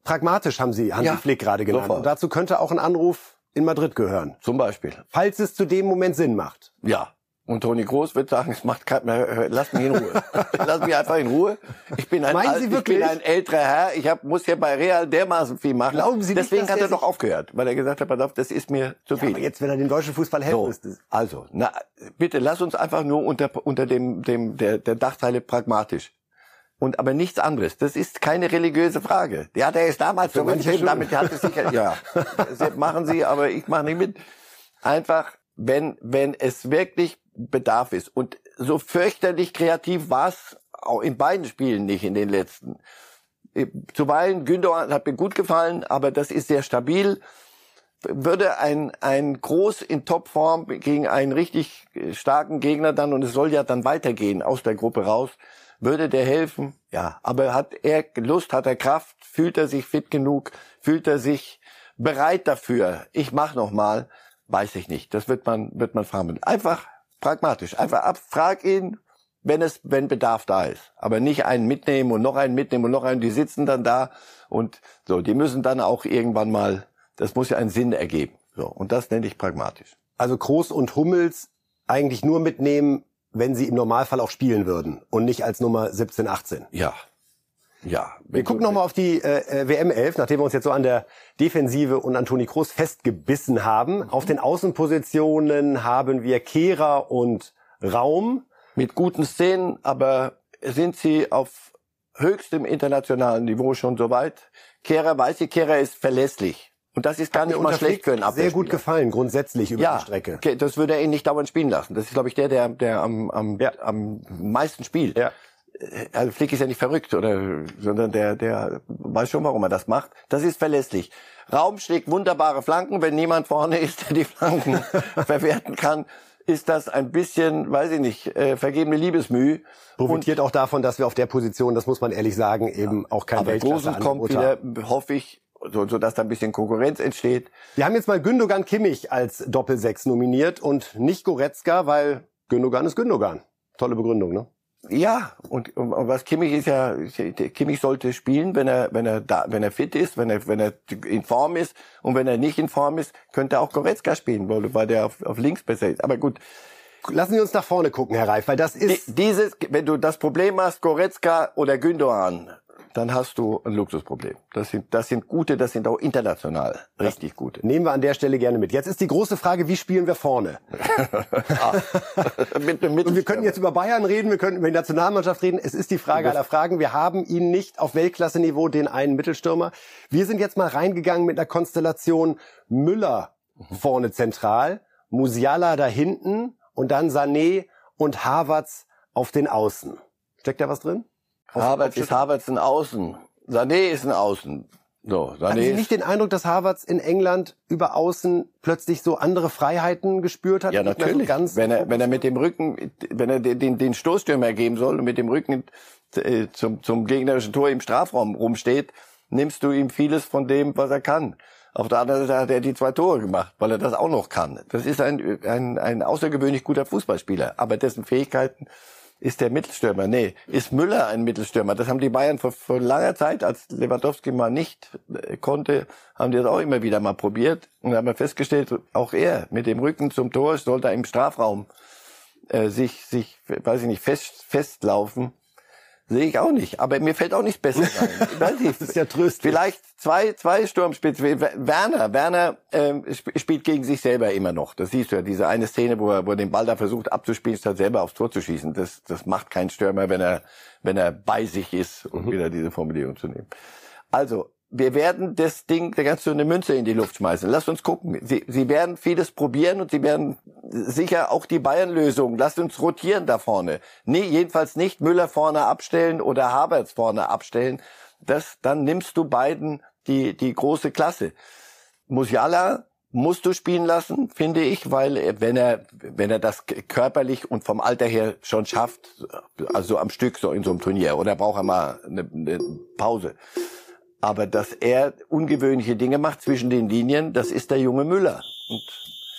pragmatisch haben Sie Hansi Ja, Flick gerade genannt. sofort. Und dazu könnte auch ein Anruf in Madrid gehören. Zum Beispiel. Falls es zu dem Moment Sinn macht. Ja. Und Toni Groß wird sagen, es macht kein mehr, lass mich in Ruhe. (laughs) lass mich einfach in Ruhe. Ich bin ein, alt, ich bin ein älterer Herr. Ich hab, muss hier bei Real dermaßen viel machen. Glauben Sie nicht, Deswegen dass hat der er doch aufgehört, weil er gesagt hat, pass auf, das ist mir zu viel. Aber jetzt, wenn er dem deutschen Fußball helfen So, müsste. also, na, bitte lass uns einfach nur unter, unter dem, dem, der, der Dachteile pragmatisch. Und aber nichts anderes. Das ist keine religiöse Frage. Die hat er erst damals zurückgegeben, schon. damit hat es sicher, ja. Das (laughs) machen Sie, aber ich mache nicht mit. Einfach, wenn, wenn es wirklich Bedarf ist. Und so fürchterlich kreativ war es auch in beiden Spielen nicht in den letzten. Zuweilen, Gündogan hat mir gut gefallen, aber das ist sehr stabil würde ein, ein Groß in Topform gegen einen richtig starken Gegner dann, und es soll ja dann weitergehen aus der Gruppe raus, würde der helfen? Ja. Aber hat er Lust, hat er Kraft, fühlt er sich fit genug, fühlt er sich bereit dafür? Ich mach noch mal, weiß ich nicht. Das wird man, wird man fragen. Einfach pragmatisch. Einfach ab, frag ihn, wenn es, wenn Bedarf da ist. Aber nicht einen mitnehmen und noch einen mitnehmen und noch einen, die sitzen dann da und so, die müssen dann auch irgendwann mal, das muss ja einen Sinn ergeben. So. Und das nenne ich pragmatisch. Also Kroos und Hummels eigentlich nur mitnehmen, wenn sie im Normalfall auch spielen würden und nicht als Nummer 17, 18. Ja. Ja. Wir gucken nochmal auf die äh, WM 11, nachdem wir uns jetzt so an der Defensive und an Toni Kroos festgebissen haben. Auf den Außenpositionen haben wir Kehrer und Raum. Mit guten Szenen, aber sind sie auf höchstem internationalen Niveau schon so weit? Kehrer, weiß ich, Kehrer ist verlässlich. Und das ist gar nicht mal schlecht für einen Sehr gut gefallen, grundsätzlich über ja, die Strecke. okay, das würde er ihn nicht dauernd spielen lassen. Das ist, glaube ich, der, der, der am, am, Ja. am meisten spielt. Ja. Also Flick ist ja nicht verrückt, oder, sondern der, der weiß schon, warum er das macht. Das ist verlässlich. Raum schlägt wunderbare Flanken. Wenn niemand vorne ist, der die Flanken (laughs) verwerten kann, ist das ein bisschen, weiß ich nicht, äh, vergebene Liebesmüh. Profitiert auch davon, dass wir auf der Position, das muss man ehrlich sagen, eben auch kein Aber Großen kommt Weltklasse-Angebot haben. wieder, hoffe ich, so, so dass da ein bisschen Konkurrenz entsteht. Wir haben jetzt mal Gündogan Kimmich als Doppelsechs nominiert und nicht Goretzka, weil Gündogan ist Gündogan. Tolle Begründung, ne? Ja, und, und, und was Kimmich ist ja, Kimmich sollte spielen, wenn er, wenn er da, wenn er fit ist, wenn er, wenn er in Form ist. Und wenn er nicht in Form ist, könnte auch Goretzka spielen, weil, weil der auf, auf links besser ist. Aber gut, Lassen Sie uns nach vorne gucken, Herr Reif, weil das ist dieses, wenn du das Problem hast, Goretzka oder Gündogan, dann hast du ein Luxusproblem. Das sind, das sind gute, das sind auch international richtig gute. Nehmen wir an der Stelle gerne mit. Jetzt ist die große Frage, wie spielen wir vorne? (laughs) (laughs) mit, mit, Und wir können jetzt über Bayern reden, wir können über die Nationalmannschaft reden. Es ist die Frage aller Fragen. Wir haben ihn nicht auf Weltklasse-Niveau, den einen Mittelstürmer. Wir sind jetzt mal reingegangen mit einer Konstellation Müller vorne zentral, Musiala da hinten und dann Sané und Havertz auf den Außen. Steckt da was drin? Havertz ist Havertz ein Außen. Sané ist ein Außen. So, Hatten Sie Sané nicht den Eindruck, dass Havertz in England über Außen plötzlich so andere Freiheiten gespürt hat? Ja, so natürlich. ganz wenn er, wenn er mit dem Rücken, wenn er den, den, den Stoßstürmer geben soll und mit dem Rücken äh, zum, zum gegnerischen Tor im Strafraum rumsteht, nimmst du ihm vieles von dem, was er kann. Auf der anderen Seite hat er die zwei Tore gemacht, weil er das auch noch kann. Das ist ein, ein, ein außergewöhnlich guter Fußballspieler, aber dessen Fähigkeiten ist der Mittelstürmer. Nee, ist Müller ein Mittelstürmer. Das haben die Bayern vor, vor langer Zeit, als Lewandowski mal nicht äh, konnte, haben die das auch immer wieder mal probiert und haben festgestellt, auch er mit dem Rücken zum Tor sollte im Strafraum äh, sich, sich, weiß ich nicht, fest, festlaufen. Sehe ich auch nicht. Aber mir fällt auch nichts Besseres ein. (laughs) Weiß. Das ist ja tröstlich. Vielleicht zwei, zwei Sturmspitzen. Werner, Werner ähm, sp- spielt gegen sich selber immer noch. Das siehst du ja, diese eine Szene, wo er, wo er den Ball da versucht abzuspielen, statt selber aufs Tor zu schießen. Das, das macht kein Stürmer, wenn er, wenn er bei sich ist, um wieder diese Formulierung zu nehmen. Also, wir werden das Ding, da kannst du eine Münze in die Luft schmeißen. Lass uns gucken. Sie, sie werden vieles probieren und sie werden sicher auch die Bayern-Lösung. Lasst uns rotieren da vorne. Nee, jedenfalls nicht Müller vorne abstellen oder Havertz vorne abstellen. Das, dann nimmst du beiden die, die große Klasse. Musiala musst du spielen lassen, finde ich, weil wenn er, wenn er das körperlich und vom Alter her schon schafft, also am Stück so in so einem Turnier, oder braucht er mal eine, eine Pause. Aber dass er ungewöhnliche Dinge macht zwischen den Linien, das ist der junge Müller. Und,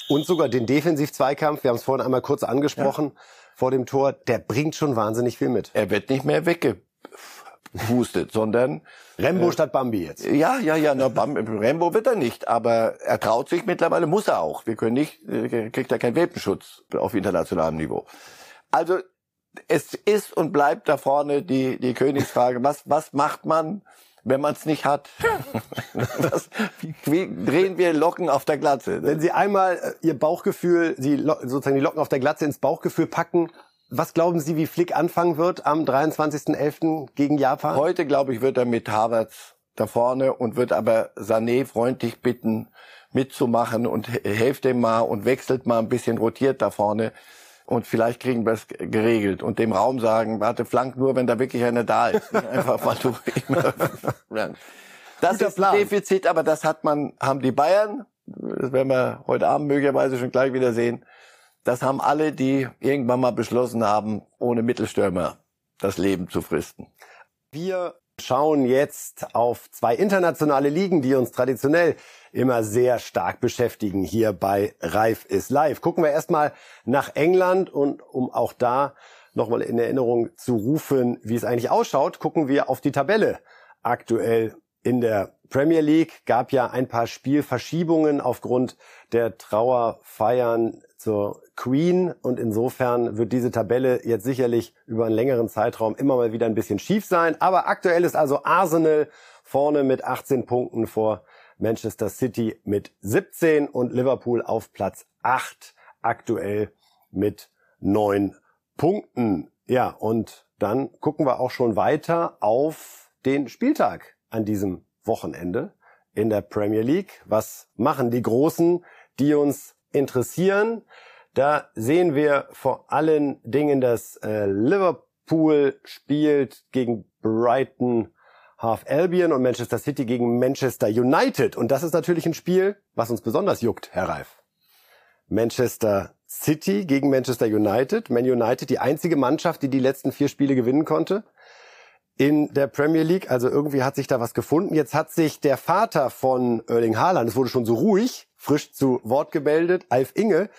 und sogar den Defensiv-Zweikampf, wir haben es vorhin einmal kurz angesprochen, ja. vor dem Tor, der bringt schon wahnsinnig viel mit. Er wird nicht mehr weggehustet, sondern Rembo äh, statt Bambi jetzt. Ja, ja, ja, na, Bambi, Rembo wird er nicht, aber er traut sich mittlerweile, muss er auch. Wir können nicht, äh, kriegt er keinen Welpenschutz auf internationalem Niveau. Also es ist und bleibt da vorne die, die Königsfrage, was, was macht man, wenn man es nicht hat. (laughs) das, wie drehen wir Locken auf der Glatze? Wenn Sie einmal äh, Ihr Bauchgefühl, Sie sozusagen die Locken auf der Glatze ins Bauchgefühl packen, was glauben Sie, wie Flick anfangen wird am 23.11. gegen Japan? Heute, glaube ich, wird er mit Havertz da vorne und wird aber Sané freundlich bitten, mitzumachen und helft dem mal und wechselt mal ein bisschen rotiert da vorne und vielleicht kriegen wir es geregelt und dem Raum sagen, warte, flank nur, wenn da wirklich einer da ist. Einfach mal du. (laughs) Das Guter ist ein Defizit, aber das hat man, haben die Bayern, das werden wir heute Abend möglicherweise schon gleich wieder sehen. Das haben alle, die irgendwann mal beschlossen haben, ohne Mittelstürmer das Leben zu fristen. Wir schauen jetzt auf zwei internationale Ligen, die uns traditionell immer sehr stark beschäftigen hier bei Reif ist live. Gucken wir erstmal nach England und um auch da nochmal in Erinnerung zu rufen, wie es eigentlich ausschaut, gucken wir auf die Tabelle aktuell in der Premier League. Gab ja ein paar Spielverschiebungen aufgrund der Trauerfeiern zur Queen und insofern wird diese Tabelle jetzt sicherlich über einen längeren Zeitraum immer mal wieder ein bisschen schief sein. Aber aktuell ist also Arsenal vorne mit 18 Punkten vor Manchester City mit 17 und Liverpool auf Platz 8 aktuell mit 9 Punkten. Ja, und dann gucken wir auch schon weiter auf den Spieltag an diesem Wochenende in der Premier League. Was machen die Großen, die uns interessieren? Da sehen wir vor allen Dingen, dass äh, Liverpool spielt gegen Brighton Half Albion und Manchester City gegen Manchester United. Und das ist natürlich ein Spiel, was uns besonders juckt, Herr Reif. Manchester City gegen Manchester United. Man United, die einzige Mannschaft, die die letzten vier Spiele gewinnen konnte in der Premier League. Also irgendwie hat sich da was gefunden. Jetzt hat sich der Vater von Erling Haaland, es wurde schon so ruhig, frisch zu Wort gemeldet, Alf Inge,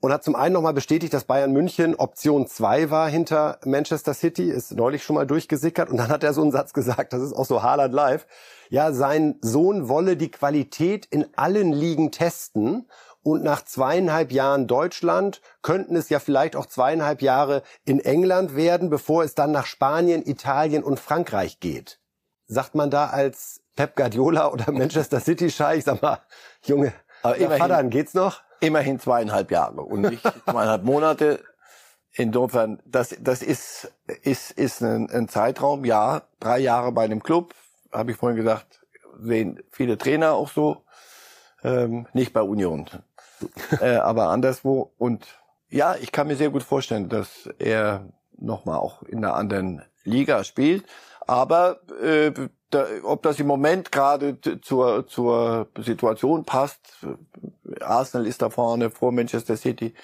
und hat zum einen nochmal bestätigt, dass Bayern München Option 2 war hinter Manchester City, ist neulich schon mal durchgesickert und dann hat er so einen Satz gesagt, das ist auch so Haaland live, ja, sein Sohn wolle die Qualität in allen Ligen testen und nach zweieinhalb Jahren Deutschland könnten es ja vielleicht auch zweieinhalb Jahre in England werden, bevor es dann nach Spanien, Italien und Frankreich geht. Sagt man da als Pep Guardiola oder Manchester City Scheich, sag mal, Junge, Aber immerhin, Vater, geht's noch? immerhin zweieinhalb Jahre und nicht zweieinhalb Monate. Insofern, das, das ist, ist, ist ein, ein Zeitraum, ja, drei Jahre bei einem Club, habe ich vorhin gesagt, sehen viele Trainer auch so, ähm, nicht bei Union, (laughs) äh, aber anderswo. Und ja, ich kann mir sehr gut vorstellen, dass er nochmal auch in einer anderen Liga spielt. Aber äh, da, ob das im Moment gerade zur, zur Situation passt, Arsenal ist da vorne vor Manchester City,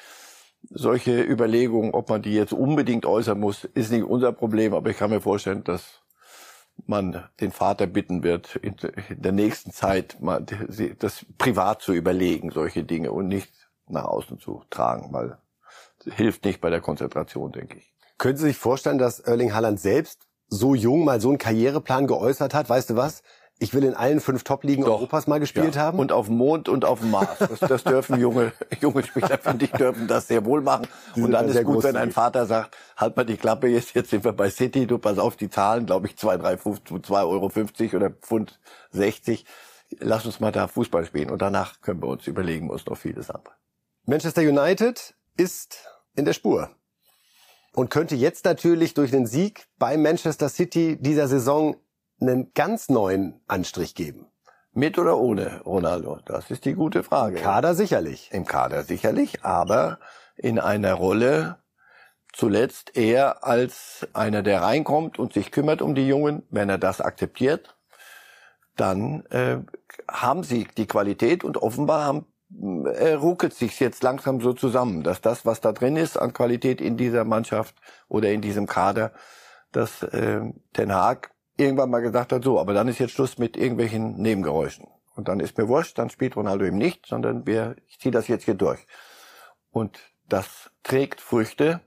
solche Überlegungen, ob man die jetzt unbedingt äußern muss, ist nicht unser Problem, aber ich kann mir vorstellen, dass man den Vater bitten wird, in der nächsten Zeit mal das privat zu überlegen, solche Dinge und nicht nach außen zu tragen, weil hilft nicht bei der Konzentration, denke ich. Können Sie sich vorstellen, dass Erling Haaland selbst so jung mal so einen Karriereplan geäußert hat, weißt du was? Ich will in allen fünf Top-Ligen Europas mal gespielt ja. haben. Und auf dem Mond und auf dem Mars. Das, das dürfen junge, (laughs) junge Spieler, finde ich, dürfen das sehr wohl machen. Die und dann ist gut, wenn ein Vater sagt, halt mal die Klappe jetzt, jetzt sind wir bei City, du pass auf die Zahlen, glaube ich, zwei, drei, zwei Euro fünfzig oder Pfund 60. Lass uns mal da Fußball spielen. Und danach können wir uns überlegen, was noch vieles andere. Manchester United ist in der Spur und könnte jetzt natürlich durch den Sieg bei Manchester City dieser Saison einen ganz neuen Anstrich geben. Mit oder ohne Ronaldo? Das ist die gute Frage. Im Kader sicherlich. Im Kader sicherlich, aber in einer Rolle zuletzt eher als einer, der reinkommt und sich kümmert um die Jungen, wenn er das akzeptiert. dann äh, haben sie die Qualität und offenbar haben, äh, ruckelt sich jetzt langsam so zusammen, dass das, was da drin ist an Qualität in dieser Mannschaft oder in diesem Kader, dass äh, Ten Haag irgendwann mal gesagt hat, so, aber dann ist jetzt Schluss mit irgendwelchen Nebengeräuschen. Und dann ist mir wurscht, dann spielt Ronaldo eben nicht, sondern wir, ich ziehe das jetzt hier durch. Und das trägt Früchte.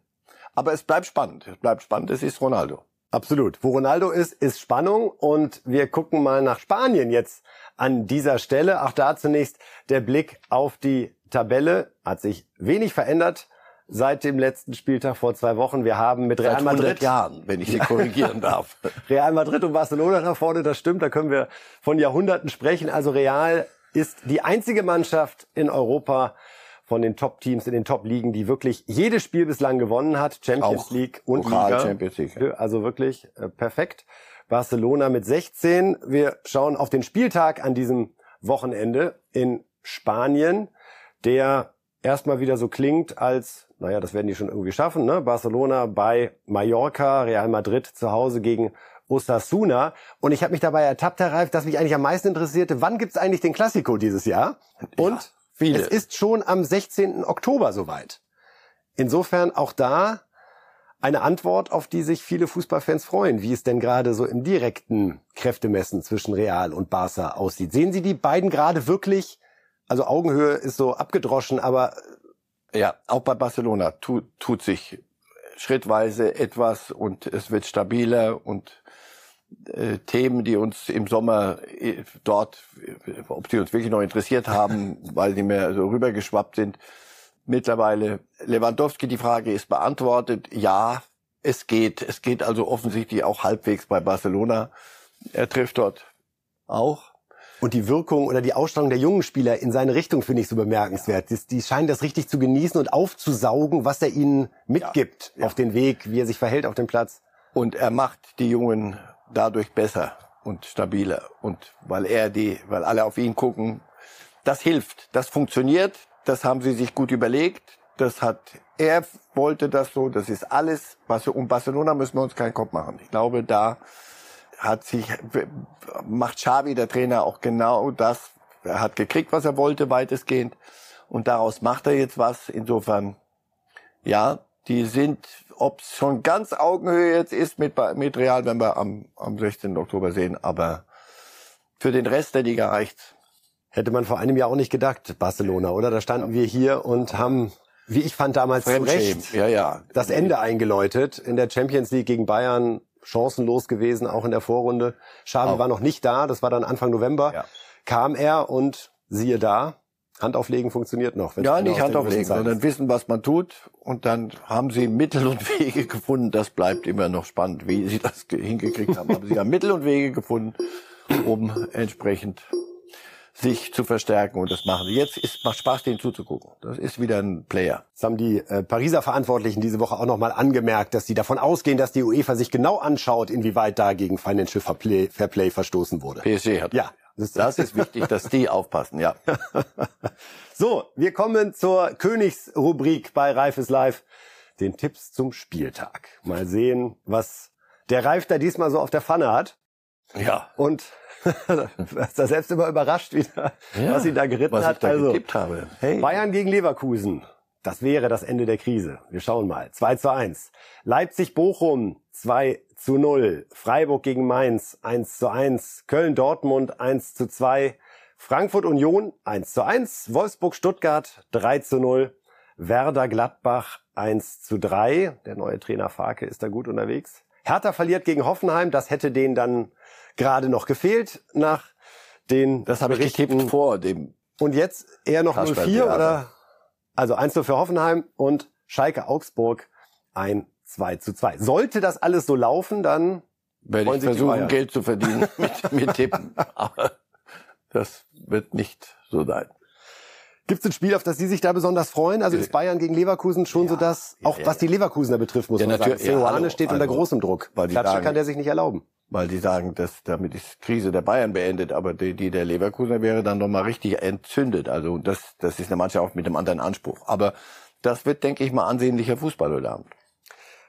Aber es bleibt spannend. Es bleibt spannend. Es ist Ronaldo. Absolut. Wo Ronaldo ist, ist Spannung. Und wir gucken mal nach Spanien jetzt an dieser Stelle. Auch da zunächst der Blick auf die Tabelle. Hat sich wenig verändert seit dem letzten Spieltag vor zwei Wochen. Wir haben mit Real Seit Madrid 100 Jahren, wenn ich Sie korrigieren darf. (laughs) Real Madrid und Barcelona da vorne, das stimmt, da können wir von Jahrhunderten sprechen. Also Real ist die einzige Mannschaft in Europa von den Top-Teams in den Top-Ligen, die wirklich jedes Spiel bislang gewonnen hat, Champions Auch League und Pokal, Liga. Champions League. Also wirklich äh, perfekt. Barcelona mit 16. Wir schauen auf den Spieltag an diesem Wochenende in Spanien, der erstmal wieder so klingt als, naja, das werden die schon irgendwie schaffen, ne? Barcelona bei Mallorca, Real Madrid zu Hause gegen Osasuna. Und ich habe mich dabei ertappt, Herr Reif, dass mich eigentlich am meisten interessierte, wann gibt's eigentlich den Klassiko dieses Jahr? Und viele. es ist schon am 16. Oktober soweit. Insofern auch da eine Antwort, auf die sich viele Fußballfans freuen, wie es denn gerade so im direkten Kräftemessen zwischen Real und Barca aussieht. Sehen Sie die beiden gerade wirklich, also Augenhöhe ist so abgedroschen, aber Ja, auch bei Barcelona tut, tut sich schrittweise etwas und es wird stabiler und äh, Themen, die uns im Sommer äh, dort, äh, ob sie uns wirklich noch interessiert haben, (laughs) weil die mehr so rübergeschwappt sind, mittlerweile Lewandowski, die Frage ist beantwortet. Ja, es geht. Es geht also offensichtlich auch halbwegs bei Barcelona. Er trifft dort auch. Und die Wirkung oder die Ausstrahlung der jungen Spieler in seine Richtung finde ich so bemerkenswert. Die, die scheinen das richtig zu genießen und aufzusaugen, was er ihnen mitgibt auf den Weg, wie er sich verhält auf dem Platz. Und er macht die Jungen dadurch besser und stabiler. Und weil er die, weil alle auf ihn gucken, das hilft. Das funktioniert. Das haben sie sich gut überlegt. Das hat, er wollte das so. Das ist alles. Was, um Barcelona müssen wir uns keinen Kopf machen. Ich glaube, da hat sich, macht Xavi, der Trainer, auch genau das. Er hat gekriegt, was er wollte, weitestgehend. Und daraus macht er jetzt was. Insofern, ja, die sind, ob es schon ganz Augenhöhe jetzt ist mit, mit Real, wenn wir am, am 16. Oktober sehen, aber für den Rest der Liga reicht's. Hätte man vor einem Jahr auch nicht gedacht, Barcelona, oder? Da standen wir hier und haben, wie ich fand damals zu Fremdschämen. Recht, Ja, ja. das Ende eingeläutet. In der Champions League gegen Bayern chancenlos gewesen, auch in der Vorrunde. Auch. war noch nicht da, das war dann Anfang November. Ja. Kam er und siehe da, Handauflegen funktioniert noch. Ja, nicht Hand auflegen, sondern wissen, was man tut. Und dann haben sie Mittel und (laughs) Wege gefunden. Das bleibt immer noch spannend, wie sie das ge- hingekriegt haben. Aber sie haben Mittel und Wege gefunden, um entsprechend sich zu verstärken. Und das machen sie. Jetzt ist, macht Spaß, denen zuzugucken. Das ist wieder ein Player. Das haben die äh, Pariser Verantwortlichen diese Woche auch nochmal angemerkt, dass sie davon ausgehen, dass die UEFA sich genau anschaut, inwieweit da gegen Financial Fairplay, Fairplay verstoßen wurde. PSG hat. Ja, das ist Das ist wichtig, dass die aufpassen, ja. (laughs) So, wir kommen zur Königsrubrik bei Reif ist live, den Tipps zum Spieltag. Mal sehen, was der Reif da diesmal so auf der Pfanne hat. Ja. Und (laughs) ist da selbst immer überrascht wieder, was ihn da geritten was hat. ich da also, habe. Hey. Bayern gegen Leverkusen. Das wäre das Ende der Krise. Wir schauen mal. 2 zu 1. Leipzig-Bochum 2 zu 0. Freiburg gegen Mainz 1 zu 1. Köln-Dortmund 1 zu 2. Frankfurt-Union 1 zu 1. Wolfsburg-Stuttgart 3 zu 0. Werder-Gladbach 1 zu 3. Der neue Trainer Farke ist da gut unterwegs. Hertha verliert gegen Hoffenheim. Das hätte denen dann gerade noch gefehlt nach den Das habe ich getippt vor dem. Und jetzt eher noch Kasperl 0-4 Theater. oder? Also 1 für Hoffenheim und Schalke Augsburg ein 2 zu 2. Sollte das alles so laufen, dann Werde ich versuchen. Geld zu verdienen (laughs) mit, mit Tippen. Aber das wird nicht so sein. gibt's ein Spiel, auf das Sie sich da besonders freuen? Also ist Bayern gegen Leverkusen schon so das, auch ja, was die Leverkusener betrifft, muss Ja, man sagen. Ja, Seoane steht unter Also, großem Druck. weil die sagen- kann der sich nicht erlauben. Weil die sagen, dass damit ist Krise der Bayern beendet, aber die, die der Leverkusener wäre dann nochmal richtig entzündet. Also das, das ist eine Mannschaft auch mit einem anderen Anspruch. Aber das wird, denke ich mal, ansehnlicher Fußball heute Abend.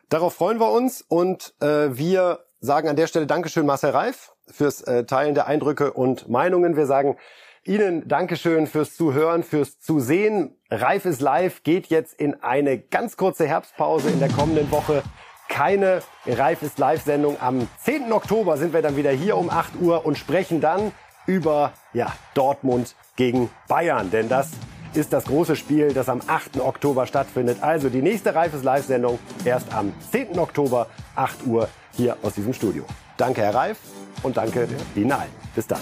Darauf freuen wir uns und äh, wir sagen an der Stelle Dankeschön Marcel Reif fürs äh, Teilen der Eindrücke und Meinungen. Wir sagen Ihnen Dankeschön fürs Zuhören, fürs Zusehen. Reif ist live geht jetzt in eine ganz kurze Herbstpause in der kommenden Woche. Keine Reif ist live Sendung. Am 10. Oktober sind wir dann wieder hier um 8 Uhr und sprechen dann über ja, Dortmund gegen Bayern. Denn das ist das große Spiel, das am 8. Oktober stattfindet. Also die nächste Reifes Live-Sendung erst am 10. Oktober, 8 Uhr, hier aus diesem Studio. Danke, Herr Reif, und danke Ihnen allen. Bis dann.